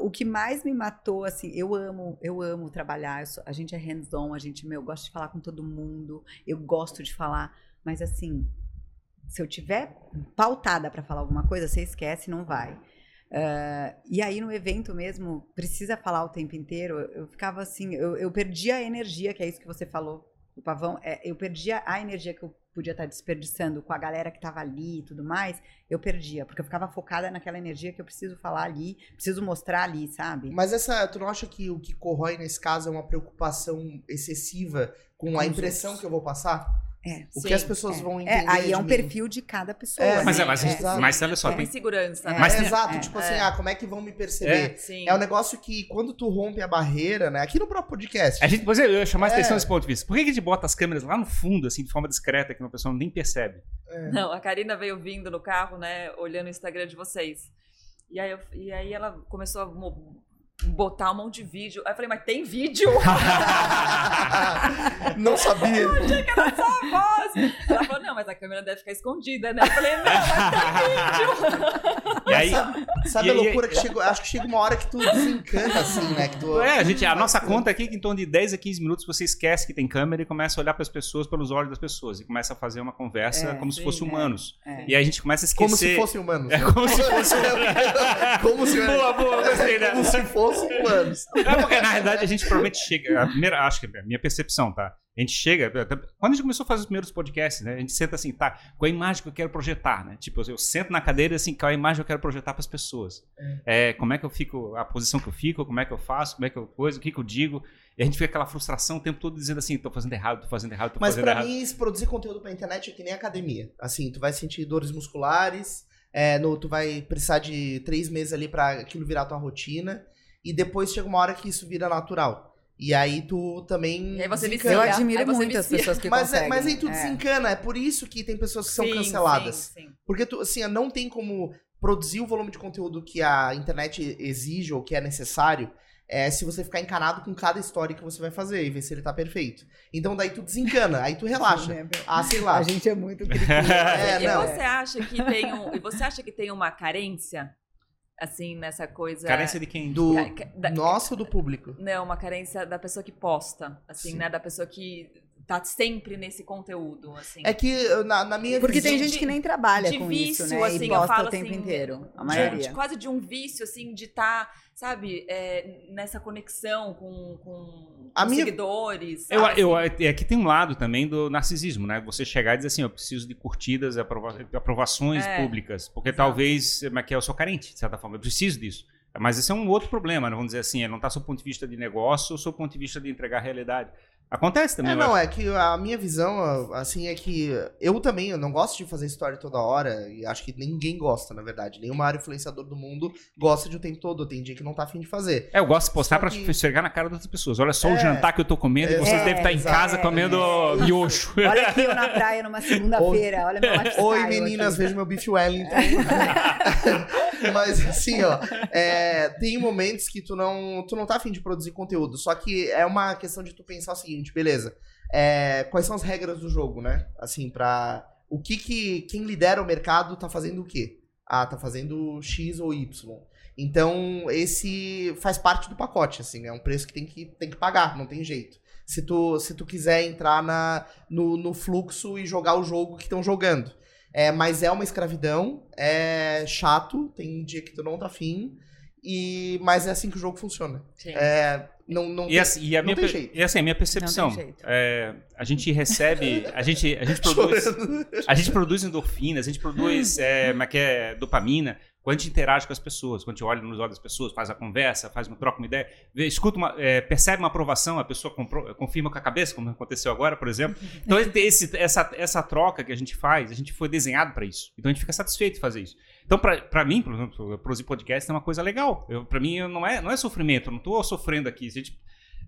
O que mais me matou, assim, eu amo, eu amo trabalhar. Sou, a gente é hands-on, a gente, meu, gosta de falar com todo mundo, eu gosto de falar, mas assim, se eu tiver pautada para falar alguma coisa, você esquece, não vai. Uh, e aí no evento mesmo, precisa falar o tempo inteiro. Eu ficava assim, eu, eu perdia a energia, que é isso que você falou, o pavão. É, eu perdia a energia que eu podia estar desperdiçando com a galera que estava ali e tudo mais. Eu perdia, porque eu ficava focada naquela energia que eu preciso falar ali, preciso mostrar ali, sabe? Mas essa, tu não acha que o que corrói nesse caso é uma preocupação excessiva com, com a impressão que eu vou passar? É, o sim, que as pessoas é. vão entender. É, aí é um mim. perfil de cada pessoa. É, mas, né? é, mas, é. mas olha só. Tem segurança. Né? Mas exato, tipo assim, ah, como é que vão me perceber? É, um negócio que quando tu rompe a barreira, né? Aqui no próprio podcast. A gente, você, eu ia chamar a atenção nesse ponto de vista. Por que a gente bota as câmeras lá no fundo, assim, de forma discreta, que uma pessoa nem percebe? Não, a Karina veio vindo no carro, né, olhando o Instagram de vocês. E aí, eu, e aí ela começou a botar um monte de vídeo. Aí eu falei, mas tem vídeo? não sabia. Eu achei que era só a voz. Ela falou, não, mas a câmera deve ficar escondida, né? Eu falei, não, mas tem vídeo. E aí, sabe, sabe e, a loucura e, que chegou? Acho que chega uma hora que tu desencanta, assim, né? Que tu, é, a, gente, a nossa conta aqui é que em torno de 10 a 15 minutos você esquece que tem câmera e começa a olhar para as pessoas pelos olhos das pessoas e começa a fazer uma conversa é, como sim, se fossem é, humanos. É. E aí a gente começa a esquecer. Como se fossem humanos. É como se fossem como se Boa, boa, gostei, né? Como se fossem humanos. É porque na realidade a gente provavelmente chega. A primeira, acho que é a minha percepção, tá? A gente chega. Quando a gente começou a fazer os primeiros podcasts, né? A gente senta assim, tá? Qual a imagem que eu quero projetar, né? Tipo, eu sento na cadeira assim, qual a imagem eu quero projetar para as pessoas? É. é. como é que eu fico, a posição que eu fico, como é que eu faço, como é que eu coisa, o que, que eu digo. E a gente fica aquela frustração o tempo todo dizendo assim, tô fazendo errado, tô fazendo errado, tô Mas fazendo errado. Mas pra mim, produzir conteúdo pra internet é que nem academia. Assim, tu vai sentir dores musculares, é, no, tu vai precisar de três meses ali para aquilo virar tua rotina. E depois chega uma hora que isso vira natural. E aí tu também. E aí você Eu admiro muito as pessoas que mas, é, conseguem. mas aí tu é. desencana. É por isso que tem pessoas que são sim, canceladas. Sim, sim. Porque tu, assim, não tem como produzir o volume de conteúdo que a internet exige ou que é necessário. É se você ficar encanado com cada história que você vai fazer e ver se ele tá perfeito. Então daí tu desencana, aí tu relaxa. Né, ah, sei lá. A gente é muito é, E você acha que tem um, e você acha que tem uma carência assim, nessa coisa. Carência de quem? Do da, nosso ou do público? Não, uma carência da pessoa que posta, assim, Sim. né? Da pessoa que tá sempre nesse conteúdo, assim. É que na, na minha Porque visão, tem gente que nem trabalha de com vício, isso, né? assim, e eu posta falo o tempo assim, inteiro. A de- maioria. de quase de um vício, assim, de estar, sabe, é, nessa conexão com, com, A com minha- seguidores. Eu, sabe, eu, assim. é que tem um lado também do narcisismo, né? Você chegar e dizer assim, eu preciso de curtidas e aprova- aprovações É, públicas. Porque exato. talvez, mas que eu sou carente, de certa forma, eu preciso disso. Mas esse é um outro problema, né? vamos dizer assim, ele não está sob o ponto de vista de negócio ou sob o ponto de vista de entregar a realidade. Acontece também. É, não, acho. é que a minha visão, assim, é que eu também, eu não gosto de fazer história toda hora, e acho que ninguém gosta, na verdade. Nenhum maior influenciador do mundo gosta de o tempo todo, tem dia que não tá afim de fazer. É, eu gosto de postar Só pra que- chegar na cara das outras pessoas. Olha só É. o jantar que eu tô comendo e vocês É, devem estar em casa comendo É, miojo. Olha aqui eu na praia numa segunda-feira, olha meu lifestyle Oi, meninas, aqui. vejam meu beef Wellington. Mas assim, ó, é, tem momentos que tu não, tu não tá afim de produzir conteúdo. Só que é uma questão de tu pensar o seguinte, beleza. é, quais são as regras do jogo, né? Assim, pra. O que que. Quem lidera o mercado tá fazendo o quê? Ah, tá fazendo X ou Y. Então, esse faz parte do pacote, assim, é um preço que tem que, tem que pagar, não tem jeito. Se tu, se tu quiser entrar na, no, no fluxo e jogar o jogo que estão jogando. É, mas é uma escravidão, é chato, tem dia que tu não tá afim, e, mas é assim que o jogo funciona. Sim. É, não, não E assim, e a não minha, tem per- jeito. e assim, a minha percepção, é, a gente recebe, a gente, a gente produz, Chorando. a gente produz endorfinas, a gente produz, é, é é, dopamina, quando a gente interage com as pessoas, quando a gente olha nos olhos das pessoas, faz a conversa, faz uma troca, uma ideia, vê, escuta uma, é, percebe uma aprovação, a pessoa compro- confirma com a cabeça, como aconteceu agora, por exemplo. Então, esse- essa, essa troca que a gente faz, a gente foi desenhado para isso. Então, a gente fica satisfeito de fazer isso. Então, pra mim, por exemplo, produzir podcast é uma coisa legal. Pra mim, não é, não é sofrimento. Eu não tô sofrendo aqui. Se a, gente,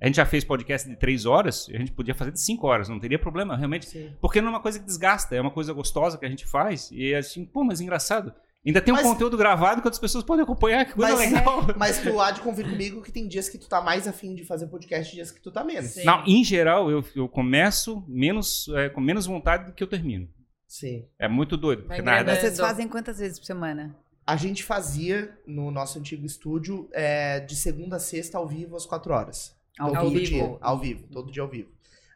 a gente já fez podcast de três horas, a gente podia fazer de cinco horas. Não teria problema, realmente. Porque não é uma coisa que desgasta. É uma coisa gostosa que a gente faz. E assim, pô, mas engraçado. Ainda tem um Mas- conteúdo gravado que outras pessoas podem acompanhar. Que coisa Mas- legal. Mas tu há de convir comigo que tem dias que tu tá mais afim de fazer podcast e dias que tu tá menos. Sim. Não, em geral, eu, eu começo menos, é, com menos vontade do que eu termino. Sim. É muito doido. Porque, na verdade, Vocês fazem quantas vezes por semana? A gente fazia no nosso antigo estúdio é, de segunda a sexta ao vivo às quatro horas. Ao todo vivo. dia, ao vivo, todo dia ao vivo.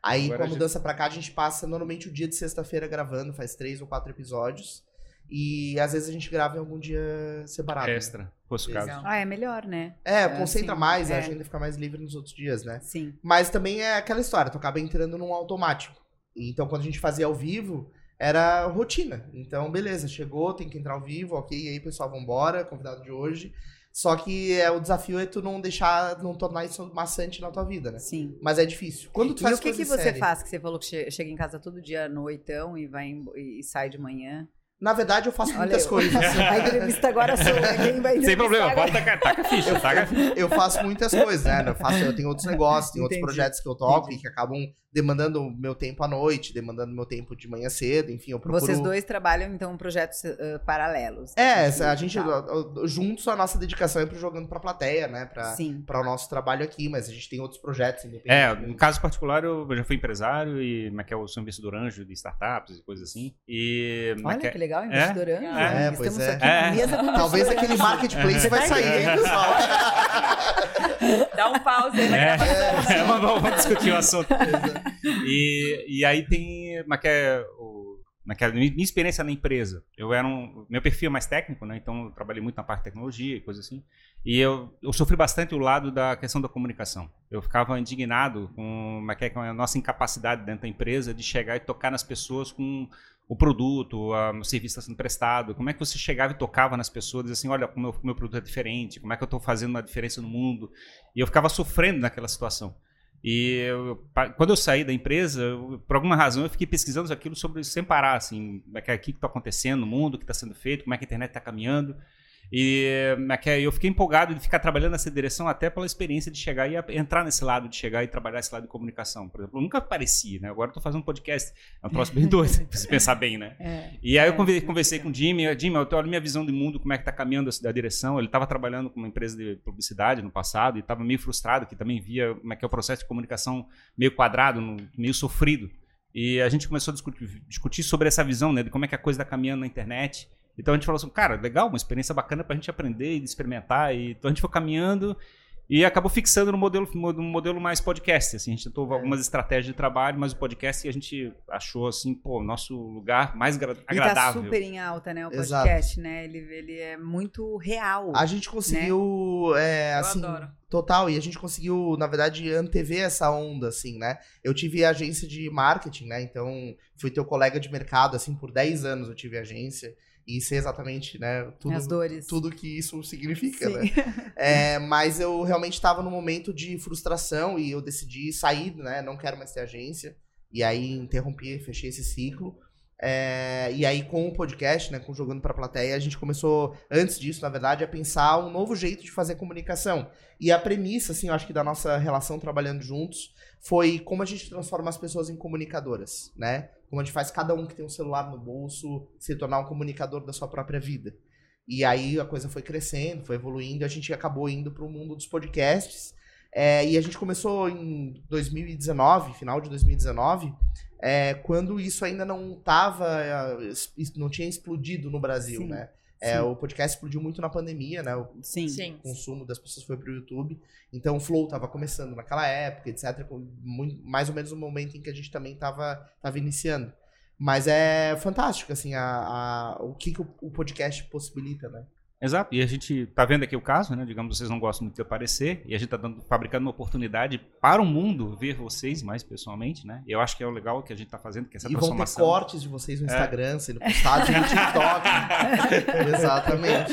Aí, Agora com a a gente- mudança pra cá, a gente passa normalmente o dia de sexta-feira gravando, faz três ou quatro episódios. E às vezes a gente grava em algum dia separado. né? extra, se fosse o caso. Ah, é melhor, né? É, É, concentra sim, mais, a é. agenda fica mais livre nos outros dias, né? Sim. Mas também é aquela história, tu acaba entrando num automático. Então, quando a gente fazia ao vivo, era rotina. Então, beleza, chegou, tem que entrar ao vivo, ok, e aí, pessoal, vambora, convidado de hoje. Só que é, o desafio é tu não deixar, não tornar isso maçante na tua vida, né? Sim. Mas é difícil. Quando tu E faz o que, que você séria- faz? Que você falou que che- chega em casa todo dia à noitão e vai em- e sai de manhã. Na verdade, eu faço Olha muitas eu. coisas. A entrevista agora sou. Quem vai Sem problema, agora? pode tacar, taca a ficha, taca a ficha. Eu faço muitas coisas, né? Eu, faço, eu tenho outros negócios, tenho outros Entendi. projetos que eu toco Entendi. e que acabam demandando meu tempo à noite, demandando meu tempo de manhã cedo, enfim, eu procuro... Vocês dois trabalham, então, projetos eh, paralelos. É, a gente, Tá. juntos, a nossa dedicação é pro jogando pra plateia, né? Pra, Sim. para o nosso trabalho aqui, mas a gente tem outros projetos É, independentes. no caso particular, eu já fui empresário e como é que é, eu sou investidor anjo de startups e coisas assim. E é Olha é- que legal, investidor anjo. É, pois é. aqui É. na mesa com Talvez investidor aquele marketplace vai sair, hein, pessoal? Dá um pause aí na É, é, mas vamos, discutir o assunto. E, e aí tem como é que é, é é, minha experiência na empresa. Eu era um, meu perfil é mais técnico, né? Então eu trabalhei muito na parte de tecnologia e coisa assim. E eu, eu sofri bastante o lado da questão da comunicação. Eu ficava indignado com, é é, com a nossa incapacidade dentro da empresa de chegar e tocar nas pessoas com o produto, a- o serviço está sendo prestado. Como é que você chegava e tocava nas pessoas, dizia assim, olha, o meu, meu produto é diferente, como é que eu estou fazendo uma diferença no mundo. E eu ficava sofrendo naquela situação. E eu- quando eu saí da empresa, eu- por alguma razão, eu fiquei pesquisando aquilo sobre sem parar, assim, é que é, o que está acontecendo no mundo, o que está sendo feito, como é que a internet está caminhando. E é é, eu fiquei empolgado de ficar trabalhando nessa direção até pela experiência de chegar e entrar nesse lado, de chegar e trabalhar esse lado de comunicação. Por exemplo, eu nunca apareci, né? Agora eu tô fazendo um podcast, é um troço bem doido, se pensar bem, né? É. E aí eu É, conve- muito conversei legal. com o Jimmy, eu, Jimmy, olha a minha visão de mundo, como é que tá caminhando a a direção. Ele estava trabalhando com uma empresa de publicidade no passado e estava meio frustrado, que também via como é que é o processo de comunicação meio quadrado, meio sofrido. E a gente começou a discutir, discutir sobre essa visão, né, de como é que a coisa está caminhando na internet. Então a gente falou assim, cara, legal, uma experiência bacana pra gente aprender e experimentar. E, então a gente foi caminhando E acabou fixando no modelo, no modelo mais podcast. Assim, a gente tentou é. algumas estratégias de trabalho, mas o podcast a gente achou assim, pô, nosso lugar mais agradável. E tá super em alta, né? O podcast, Exato. né? Ele, ele é muito real. A gente conseguiu, né? é, assim, total. E a gente conseguiu, na verdade, antever essa onda, assim, né? Eu tive agência de marketing, né? Então, fui teu colega de mercado, assim, por 10 anos eu tive agência e sei exatamente, né, tudo, As dores. tudo que isso significa, Sim. né? É, mas eu realmente estava num momento de frustração e eu decidi sair, né? Não quero mais ter agência. E aí interrompi, fechei esse ciclo. É, e aí, com o podcast, né, com Jogando para a Plateia, a gente começou, antes disso, na verdade, a pensar um novo jeito de fazer comunicação. E a premissa, assim, eu acho que da nossa relação trabalhando juntos, foi como a gente transforma as pessoas em comunicadoras, né? Como a gente faz cada um que tem um celular no bolso se tornar um comunicador da sua própria vida. E aí a coisa foi crescendo, foi evoluindo, e a gente acabou indo para o mundo dos podcasts. É, e a gente começou em 2019, final de 2019, é, quando isso ainda não tava, é, não tinha explodido no Brasil, Sim. né? É, o podcast explodiu muito na pandemia, né? O, Sim. Sim. consumo das pessoas foi pro YouTube. Então o Flow tava começando naquela época, etc. Muito, mais ou menos no momento em que a gente também tava, tava iniciando. Mas é fantástico, assim, a, a o que, que o, o podcast possibilita, né? Exato, e a gente tá vendo aqui o caso, né? Digamos, vocês não gostam muito de aparecer, e a gente tá dando, fabricando uma oportunidade para o mundo ver vocês mais pessoalmente, né? E eu acho que é o legal que a gente tá fazendo, que é essa e transformação. E vão ter cortes de vocês no é. Instagram, sendo postados no TikTok. Exatamente.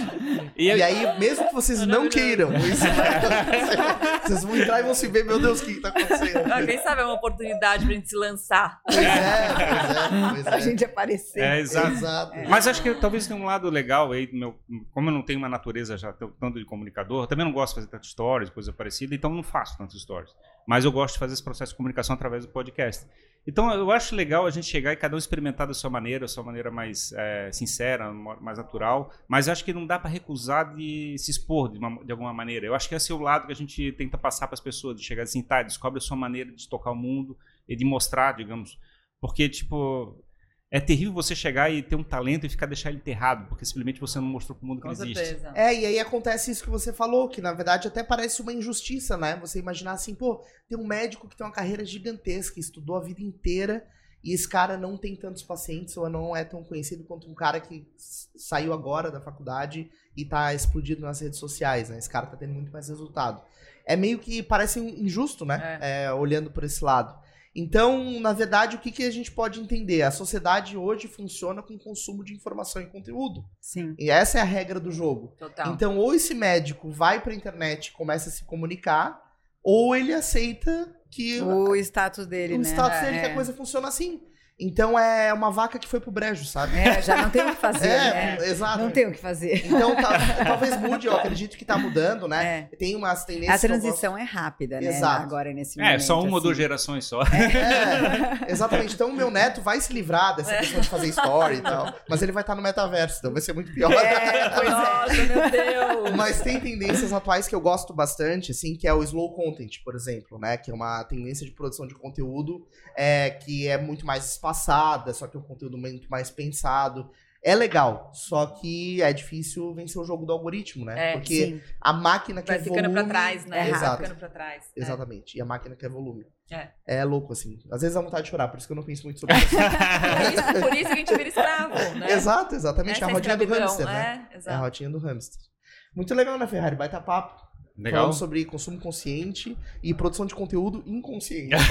E, e, aí, mesmo que vocês não queiram, isso vai vocês vão entrar e vão se ver, meu Deus, o que, que tá acontecendo? Ah, quem sabe é uma oportunidade pra gente se lançar. Pois é, pois é, pois é. A gente aparecer. É, exato. exato. É. Mas acho que talvez tenha um lado legal aí, meu, como eu não tenho uma natureza já tanto de comunicador, também não gosto de fazer tantas stories, coisa parecida, então não faço tantas stories. Mas eu gosto de fazer esse processo de comunicação através do podcast. Então eu acho legal a gente chegar e cada um experimentar da sua maneira, da sua maneira mais é, sincera, mais natural, mas acho que não dá para recusar de se expor de, uma, de, alguma maneira. Eu acho que esse é o lado que a gente tenta passar para as pessoas, de chegar assim, tá, descobre a sua maneira de tocar o mundo e de mostrar, digamos. Porque, tipo, é terrível você chegar e ter um talento e ficar deixar ele enterrado, porque simplesmente você não mostrou pro mundo que Com ele existe. É, e aí acontece isso que você falou, que na verdade até parece uma injustiça, né? Você imaginar assim, pô, tem um médico que tem uma carreira gigantesca, estudou a vida inteira, e esse cara não tem tantos pacientes, ou não é tão conhecido quanto um cara que saiu agora da faculdade e tá explodido nas redes sociais, né? Esse cara tá tendo muito mais resultado. É meio que parece injusto, né? É. É, olhando por esse lado. Então, na verdade, o que, que a gente pode entender? A sociedade hoje funciona com consumo de informação e conteúdo. Sim. E essa é a regra do jogo. Total. Então, ou esse médico vai para a internet e começa a se comunicar, ou ele aceita que o status dele, o né? status dele é. que a é. coisa funciona assim. Então é uma vaca que foi pro brejo, sabe? É, já não tem o que fazer. É, né? exato. Não tem o que fazer. Então tá, talvez mude, eu acredito que tá mudando, né? É. Tem umas tendências. A transição é rápida, né? Exato. Agora nesse é, momento. É, só uma assim. ou duas gerações só. É, exatamente. Então o meu neto vai se livrar dessa é. questão de fazer story e tal. Mas ele vai estar no metaverso, então vai ser muito pior. É, pois Nossa, é. meu Deus. Mas tem tendências atuais que eu gosto bastante, assim, que é o slow content, por exemplo, né? Que é uma tendência de produção de conteúdo é, que é muito mais espaçada, só que é um conteúdo muito mais pensado. É legal, só que é difícil vencer o jogo do algoritmo, né? É, Porque sim. a máquina quer Vai ficando volume... pra trás, né? Exato. Vai ficando pra trás. É. Exatamente. E a máquina quer volume. É. É louco, assim. Às vezes dá vontade de chorar, por isso que eu não penso muito sobre isso. por, isso por isso que a gente vira escravo, né? Exato, exatamente. Essa é a rodinha do hamster, é, né? Exato. É a rodinha do hamster. Muito legal, né, Ferrari? Baita papo. Legal. Falando sobre consumo consciente e produção de conteúdo inconsciente.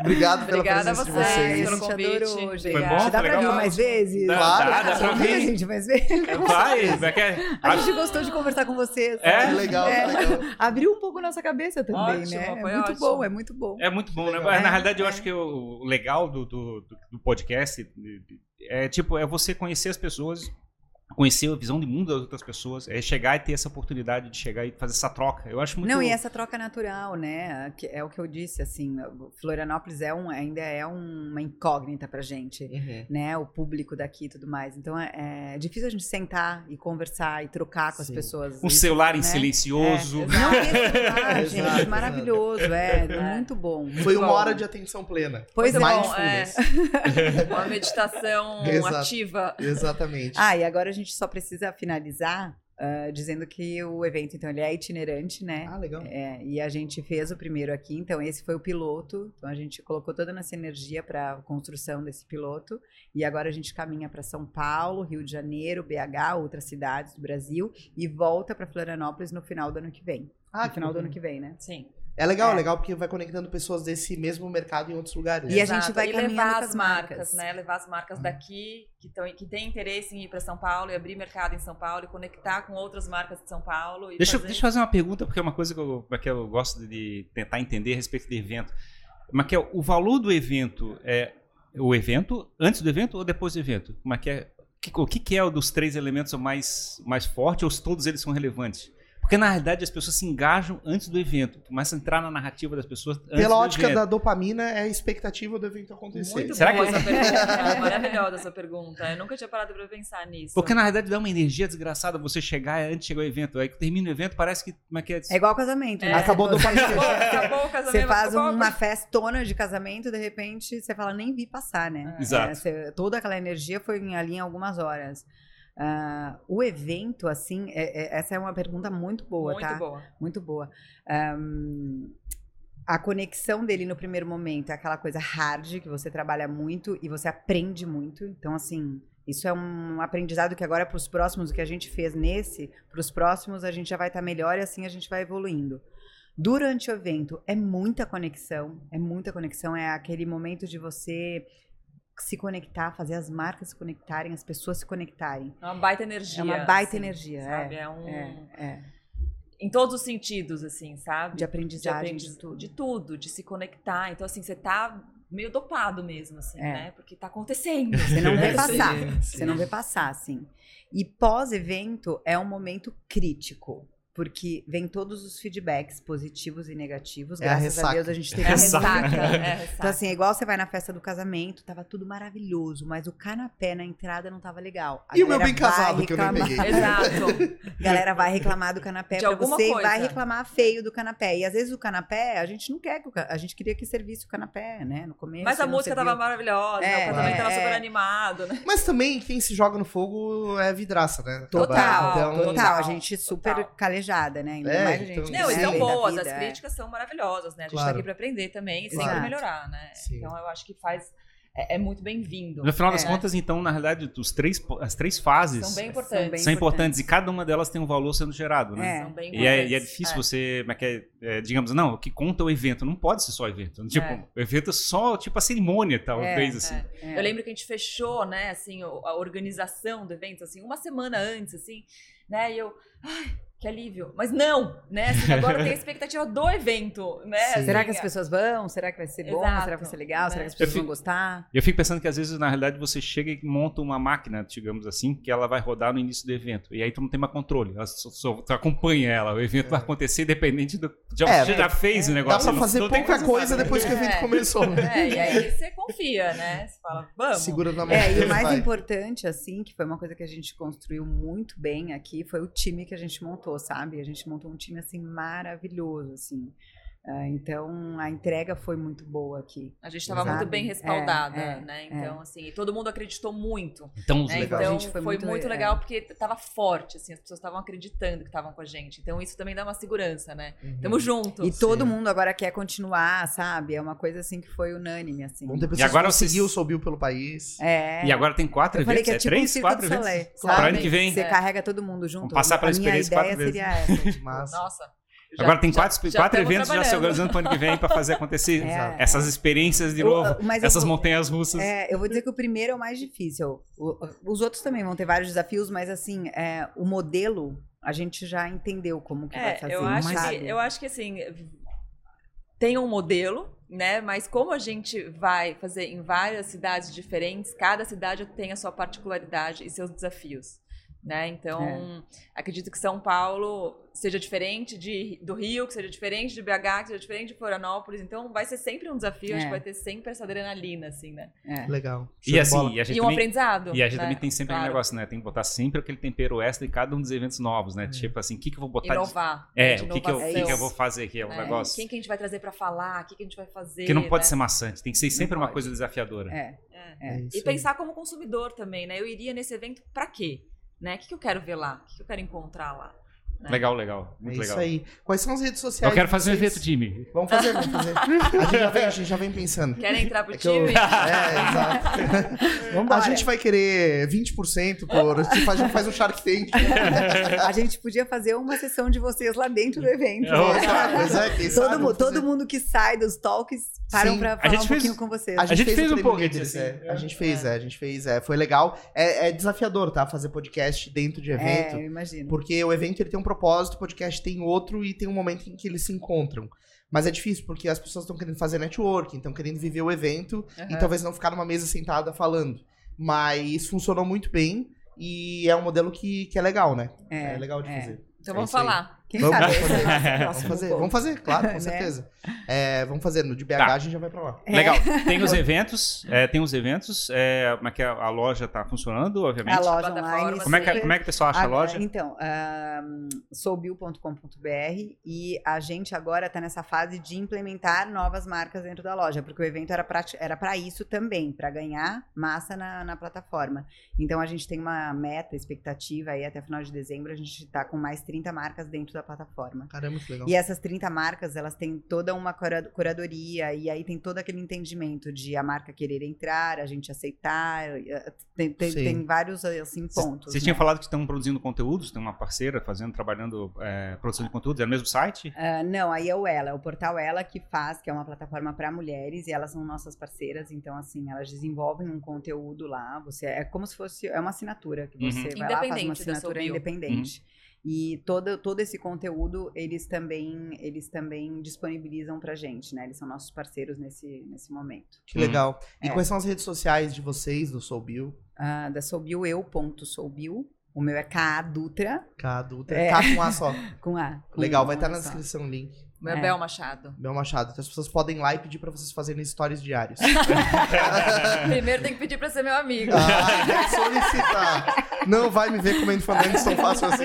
Obrigado pela Obrigada presença a de vocês. pelo convite. Adorou. Foi bom? Dá pra legal? vir mais vezes? Claro. Dá, dá pra vir. gente, mais vezes. Vai, vai que... A gente gostou de conversar com vocês. É? Legal, que legal. Abriu um pouco nossa cabeça também, Ótimo, né? É muito ótimo. bom, é muito bom. É muito bom, né? Legal. Na É, realidade, eu é. acho que o legal do, do, do- do podcast é tipo, é você conhecer as pessoas, conhecer a visão de mundo das outras pessoas, é chegar e ter essa oportunidade de chegar e fazer essa troca. Eu acho muito Não, e essa troca natural, né? Que É o que eu disse, assim, Florianópolis é um, ainda é uma incógnita pra gente, Uhum. né? O público daqui e tudo mais. Então é, é difícil a gente sentar e conversar e trocar com as Sim. pessoas. um Isso, celular em né? silencioso. É, não, esse celular, gente, Exato, maravilhoso, é, É. muito bom. muito Foi uma bom. hora de atenção plena. Pois é. Mindfulness. Uma meditação Exato. ativa. Exatamente. Ah, e agora a gente só precisa finalizar Uh, dizendo que o evento, então, ele é itinerante, né? Ah, legal. É, e a gente fez o primeiro aqui, então esse foi o piloto. Então a gente colocou toda a nossa energia para a construção desse piloto. E agora a gente caminha para São Paulo, Rio de Janeiro, BH, outras cidades do Brasil e volta para Florianópolis no final do ano que vem. Ah, no final do ano que vem, né? Sim. É legal, é. legal porque vai conectando pessoas desse mesmo mercado em outros lugares. E a gente vai e levar as marcas, marcas, né? Levar as marcas hum. daqui que, tão, que têm interesse em ir para São Paulo e abrir mercado em São Paulo e conectar com outras marcas de São Paulo. deixa, fazer... deixa eu fazer uma pergunta, porque é uma coisa que eu, que eu gosto de tentar entender a respeito do evento. Mas é o valor do evento é o evento antes do evento ou depois do evento? Como é que é? O que, que é o dos três elementos mais, mais forte ou se todos eles são relevantes? Porque na realidade as pessoas se engajam antes do evento, começa a entrar na narrativa das pessoas antes Pela do ótica evento. da dopamina, é a expectativa do evento acontecer. Muito Será boa que... essa pergunta. É maravilhosa essa pergunta. Eu nunca tinha parado para pensar nisso. Porque na realidade dá uma energia desgraçada você chegar antes de chegar ao evento. Aí que termina o evento, parece que. Como é, que é? é igual casamento. Né? É. Acabou a dopamina. Acabou, acabou o casamento. Você faz uma festona de casamento, de repente você fala, nem vi passar, né? Exato. É, você, toda aquela energia foi ali em algumas horas. Uh, o evento, assim, é, é, essa é uma pergunta muito boa, muito tá? Boa. Muito boa. Um, a conexão dele no primeiro momento é aquela coisa hard, que você trabalha muito e você aprende muito. Então, assim, isso é um aprendizado que agora para os próximos, o que a gente fez nesse, para os próximos a gente já vai estar tá melhor e assim a gente vai evoluindo. Durante o evento é muita conexão, é muita conexão, é aquele momento de você se conectar, fazer as marcas se conectarem, as pessoas se conectarem. É uma baita energia. É uma baita assim, energia, sabe? É, é um... É, é. Em todos os sentidos, assim, sabe? De aprendizagem, de, de tudo. De tudo, de se conectar. Então, assim, você tá meio dopado mesmo, assim, é. né? Porque tá acontecendo. Você não vê passar. Você não vê passar, assim. E pós-evento é um momento crítico porque vem todos os feedbacks positivos e negativos. É Graças a, a, Deus a gente teve é a ressaca. É Então, assim, é igual você vai na festa do casamento, tava tudo maravilhoso, mas o canapé na entrada não tava legal. A e o meu bem casado reclamar... que eu nem peguei. Exato. galera vai reclamar do canapé De pra você coisa. e vai reclamar feio do canapé. E às vezes o canapé, a gente não quer que o a gente queria que servisse o canapé, né, no começo. Mas a música serviu. tava maravilhosa, é, o casamento é, tava super animado, né? Mas também quem se joga no fogo é vidraça, né? Total, então... total. A gente super total. Calejada, né? Ainda é, mais a gente. Então, não, estão boas, vida, as críticas é. são maravilhosas, né? A gente claro. tá aqui pra aprender também e sempre melhorar, né? Sim. Então eu acho que faz. É, é muito bem-vindo. No final é. das contas, então, na realidade, os três, as três fases são bem importantes. São, bem são importantes. e cada uma delas tem um valor sendo gerado, né? É. São bem e, é, e é difícil você, é, digamos, não, o que conta o evento, não pode ser só evento. Tipo, o evento é só, tipo, a cerimônia, talvez, assim. Eu lembro que a gente fechou, né, assim, a organização do evento, assim, uma semana antes, assim, né, e eu, ai, que alívio. Mas não, né? Assim, agora tem a expectativa do evento, né? Assim, Será que as pessoas vão? Será que vai ser bom? Exato, Será que vai ser legal? né? Será que as pessoas fico, vão gostar? Eu fico pensando que às vezes, na realidade, você chega e monta uma máquina, digamos assim, que ela vai rodar no início do evento. E aí tu não tem mais controle. Ela só, só, tu acompanha ela. O evento é. vai acontecer independente do. Já, é, você já fez é, o negócio. Dá pra fazer pouca coisa depois que o evento é. começou. É, e aí você confia, né? Você fala, vamos. Segura na mão. É, e o mais vai. importante, assim, que foi uma coisa que a gente construiu muito bem aqui, foi o time que a gente montou, sabe? A gente montou um time assim maravilhoso, assim. Uh, então a entrega foi muito boa aqui. A gente estava muito bem respaldada, é, é, né? Então, é. assim, todo mundo acreditou muito. Então, né? legal. então foi, foi, muito, muito legal porque estava forte, assim, as pessoas estavam acreditando que estavam com a gente. Então, isso também dá uma segurança, né? Uhum. Tamo junto. E todo mundo agora quer continuar, sabe? É uma coisa assim que foi unânime, assim. E agora conseguiu, vocês... subiu pelo país. É. E agora tem quatro Eu eventos, falei que é, tipo três, um quatro eventos. Para ano que vem. Você carrega todo mundo junto. Vamos passar pela experiência ideia quatro vezes. seria essa. Nossa. Já, Agora tem quatro, já, quatro eventos já se organizando para o ano que vem para fazer acontecer é, essas experiências de novo, essas vou, montanhas russas. É, eu vou dizer que o primeiro é o mais difícil. O, os outros também vão ter vários desafios, mas assim, é, o modelo a gente já entendeu como que é, vai fazer. Eu acho, que, eu acho que assim tem um modelo, né? Mas como a gente vai fazer em várias cidades diferentes, cada cidade tem a sua particularidade e seus desafios. Né? Então, é. acredito que São Paulo seja diferente de, do Rio, que seja diferente de BH, que seja diferente de Florianópolis. Então, vai ser sempre um desafio, é. acho que vai ter sempre essa adrenalina, assim, né? É. Legal. E assim, e, a gente e um também, aprendizado. E a gente né? também tem sempre claro. aquele negócio, né? Tem que botar sempre aquele tempero extra em cada um dos eventos novos, né? É. Tipo assim, o que, que eu vou botar? Inovar. De... É, de o que, que, eu, que, que eu vou fazer aqui? É um é. negócio. Quem que a gente vai trazer para falar? O que, que a gente vai fazer? Que não pode né? ser maçante, tem que ser Não sempre uma pode. coisa desafiadora. É. É. e pensar como consumidor também, né? Eu iria nesse evento para quê? Né? O que, eu quero ver lá? O que eu quero encontrar lá? Né? Legal, legal. Muito é legal. isso aí. Quais são as redes sociais? Eu quero fazer um evento time. Vamos fazer, vamos fazer. A gente já vem, a gente já vem pensando. Querem entrar pro é time? Eu... É, exato. Vamos a gente vai querer 20% por. A gente faz, faz um Shark Tank. a gente podia fazer uma sessão de vocês lá dentro do evento. É, né? É, todo, sabe, todo mundo que sai dos talks param Sim. pra falar um fez, pouquinho com vocês. A gente, a gente fez, fez um pouco assim. É. A gente fez, é. a gente fez, é. Foi legal. É, é, desafiador, tá? Fazer podcast dentro de evento. É, eu imagino. Porque o evento ele tem um propósito, o podcast tem outro e tem um momento em que eles se encontram. Mas é difícil, porque as pessoas estão querendo fazer networking, estão querendo viver o evento uhum. e talvez não ficar numa mesa sentada falando. Mas funcionou muito bem e é um modelo que, que é legal, né? É, é legal de é. fazer. Então é vamos falar. Quem vamos, sabe? Fazer, vamos, fazer, vamos fazer, claro, com né? certeza. É, vamos fazer, no de BH tá. a gente já vai pra lá. É. Legal. Tem os eventos, é, tem os eventos, é, como é que a, a loja tá funcionando, obviamente? A loja online. Como é, que, como é que o pessoal acha a, a loja? Então, um, soubil.com.br e a gente agora está nessa fase de implementar novas marcas dentro da loja, porque o evento era para era isso também, para ganhar massa na, na plataforma. Então a gente tem uma meta, expectativa aí até final de dezembro, a gente está com mais 30 marcas dentro da da plataforma. Caramba, que legal. E essas 30 marcas, elas têm toda uma curadoria e aí tem todo aquele entendimento de a marca querer entrar, a gente aceitar, eh, tem, tem, tem vários assim pontos. Vocês né? tinham falado que estão produzindo conteúdos, tem uma parceira fazendo, trabalhando é, produção de conteúdos, é o mesmo site? Uh, não, aí é o Ela, é o portal Ela que faz, que é uma plataforma para mulheres e elas são nossas parceiras, então assim, elas desenvolvem um conteúdo lá, você é como se fosse, é uma assinatura que você uhum. vai lá, faz uma assinatura independente. Uhum. E todo, todo esse conteúdo eles também eles também disponibilizam pra gente, né? Eles são nossos parceiros nesse, nesse momento. Que legal. E é. quais são as redes sociais de vocês, do Soulbill? Uh, da Soulbill, eu, ponto Soulbill. O meu é K Dutra. K Dutra. É. K com A só. com A. Com Legal, vai estar tá na descrição o link. Meu é. Bel Machado. Bel Machado. Então as pessoas podem ir lá e pedir pra vocês fazerem stories diários. Primeiro tem que pedir pra ser meu amigo. Ah, tem que solicitar. Não vai me ver comendo fandango tão fácil assim.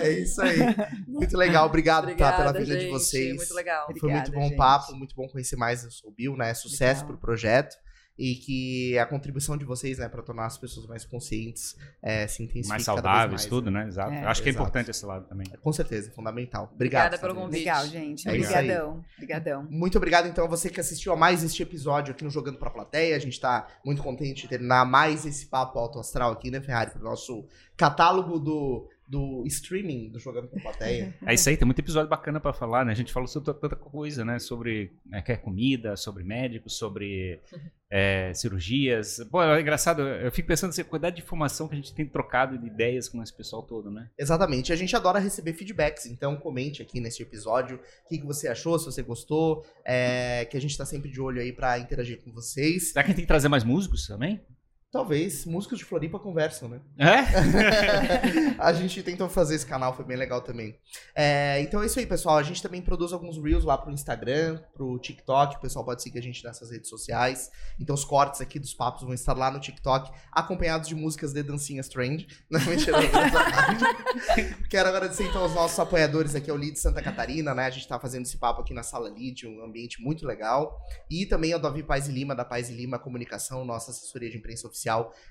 é isso aí. Muito legal. Obrigado Obrigada, tá, pela vinda de vocês. Muito legal. Foi muito bom o papo, muito bom conhecer mais o Bill, né? Sucesso legal. pro projeto e que a contribuição de vocês, né, para tornar as pessoas mais conscientes, é, se intensifique mais saudáveis, mais, tudo, né? Exato. É, Acho que é importante esse lado também. Com certeza, é fundamental. Obrigado. Obrigada pelo convite. Legal, gente. É Obrigadão. Obrigadão. Muito obrigado então a você que assistiu a mais este episódio aqui no Jogando para a Plateia. A gente está muito contente de terminar mais esse papo alto astral aqui, né, Ferrari, para o nosso catálogo do do streaming do Jogando com Plateia. É isso aí, tem muito episódio bacana para falar, né? A gente falou sobre tanta coisa, né? Sobre né, que é comida, sobre médicos, sobre é, cirurgias. Pô, é engraçado, eu fico pensando assim, a quantidade de informação que a gente tem trocado de ideias com esse pessoal todo, né? Exatamente, a gente adora receber feedbacks, então comente aqui neste episódio o que, que você achou, se você gostou, é, que a gente tá sempre de olho aí para interagir com vocês. Será que a gente tem que trazer mais músicos também? Talvez músicos de Floripa conversam, né? É? a gente tentou fazer esse canal, foi bem legal também. É, então é isso aí, pessoal. A gente também produz alguns Reels lá pro Instagram, pro TikTok. O pessoal pode seguir a gente nessas redes sociais. Então os cortes aqui dos papos vão estar lá no TikTok, acompanhados de músicas de dancinhas trend. Não, mentira. Quero agradecer então aos nossos apoiadores aqui, ao Lead Santa Catarina, né? A gente tá fazendo esse papo aqui na sala Lead, um ambiente muito legal. E também ao Davi Paz e Lima, da Paz e Lima Comunicação, nossa assessoria de imprensa oficial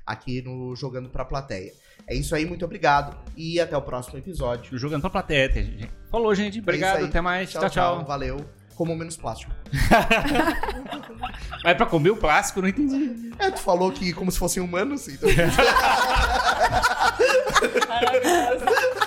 aqui no Jogando Pra Plateia. É isso aí, muito obrigado e até o próximo episódio. Jogando Pra Plateia. Gente. Falou, gente. Obrigado, é até mais. Tchau, tchau, tchau. Valeu. Como menos plástico. Mas pra comer o plástico, não entendi. É, tu falou que como se fossem humanos. Então... Maravilhoso.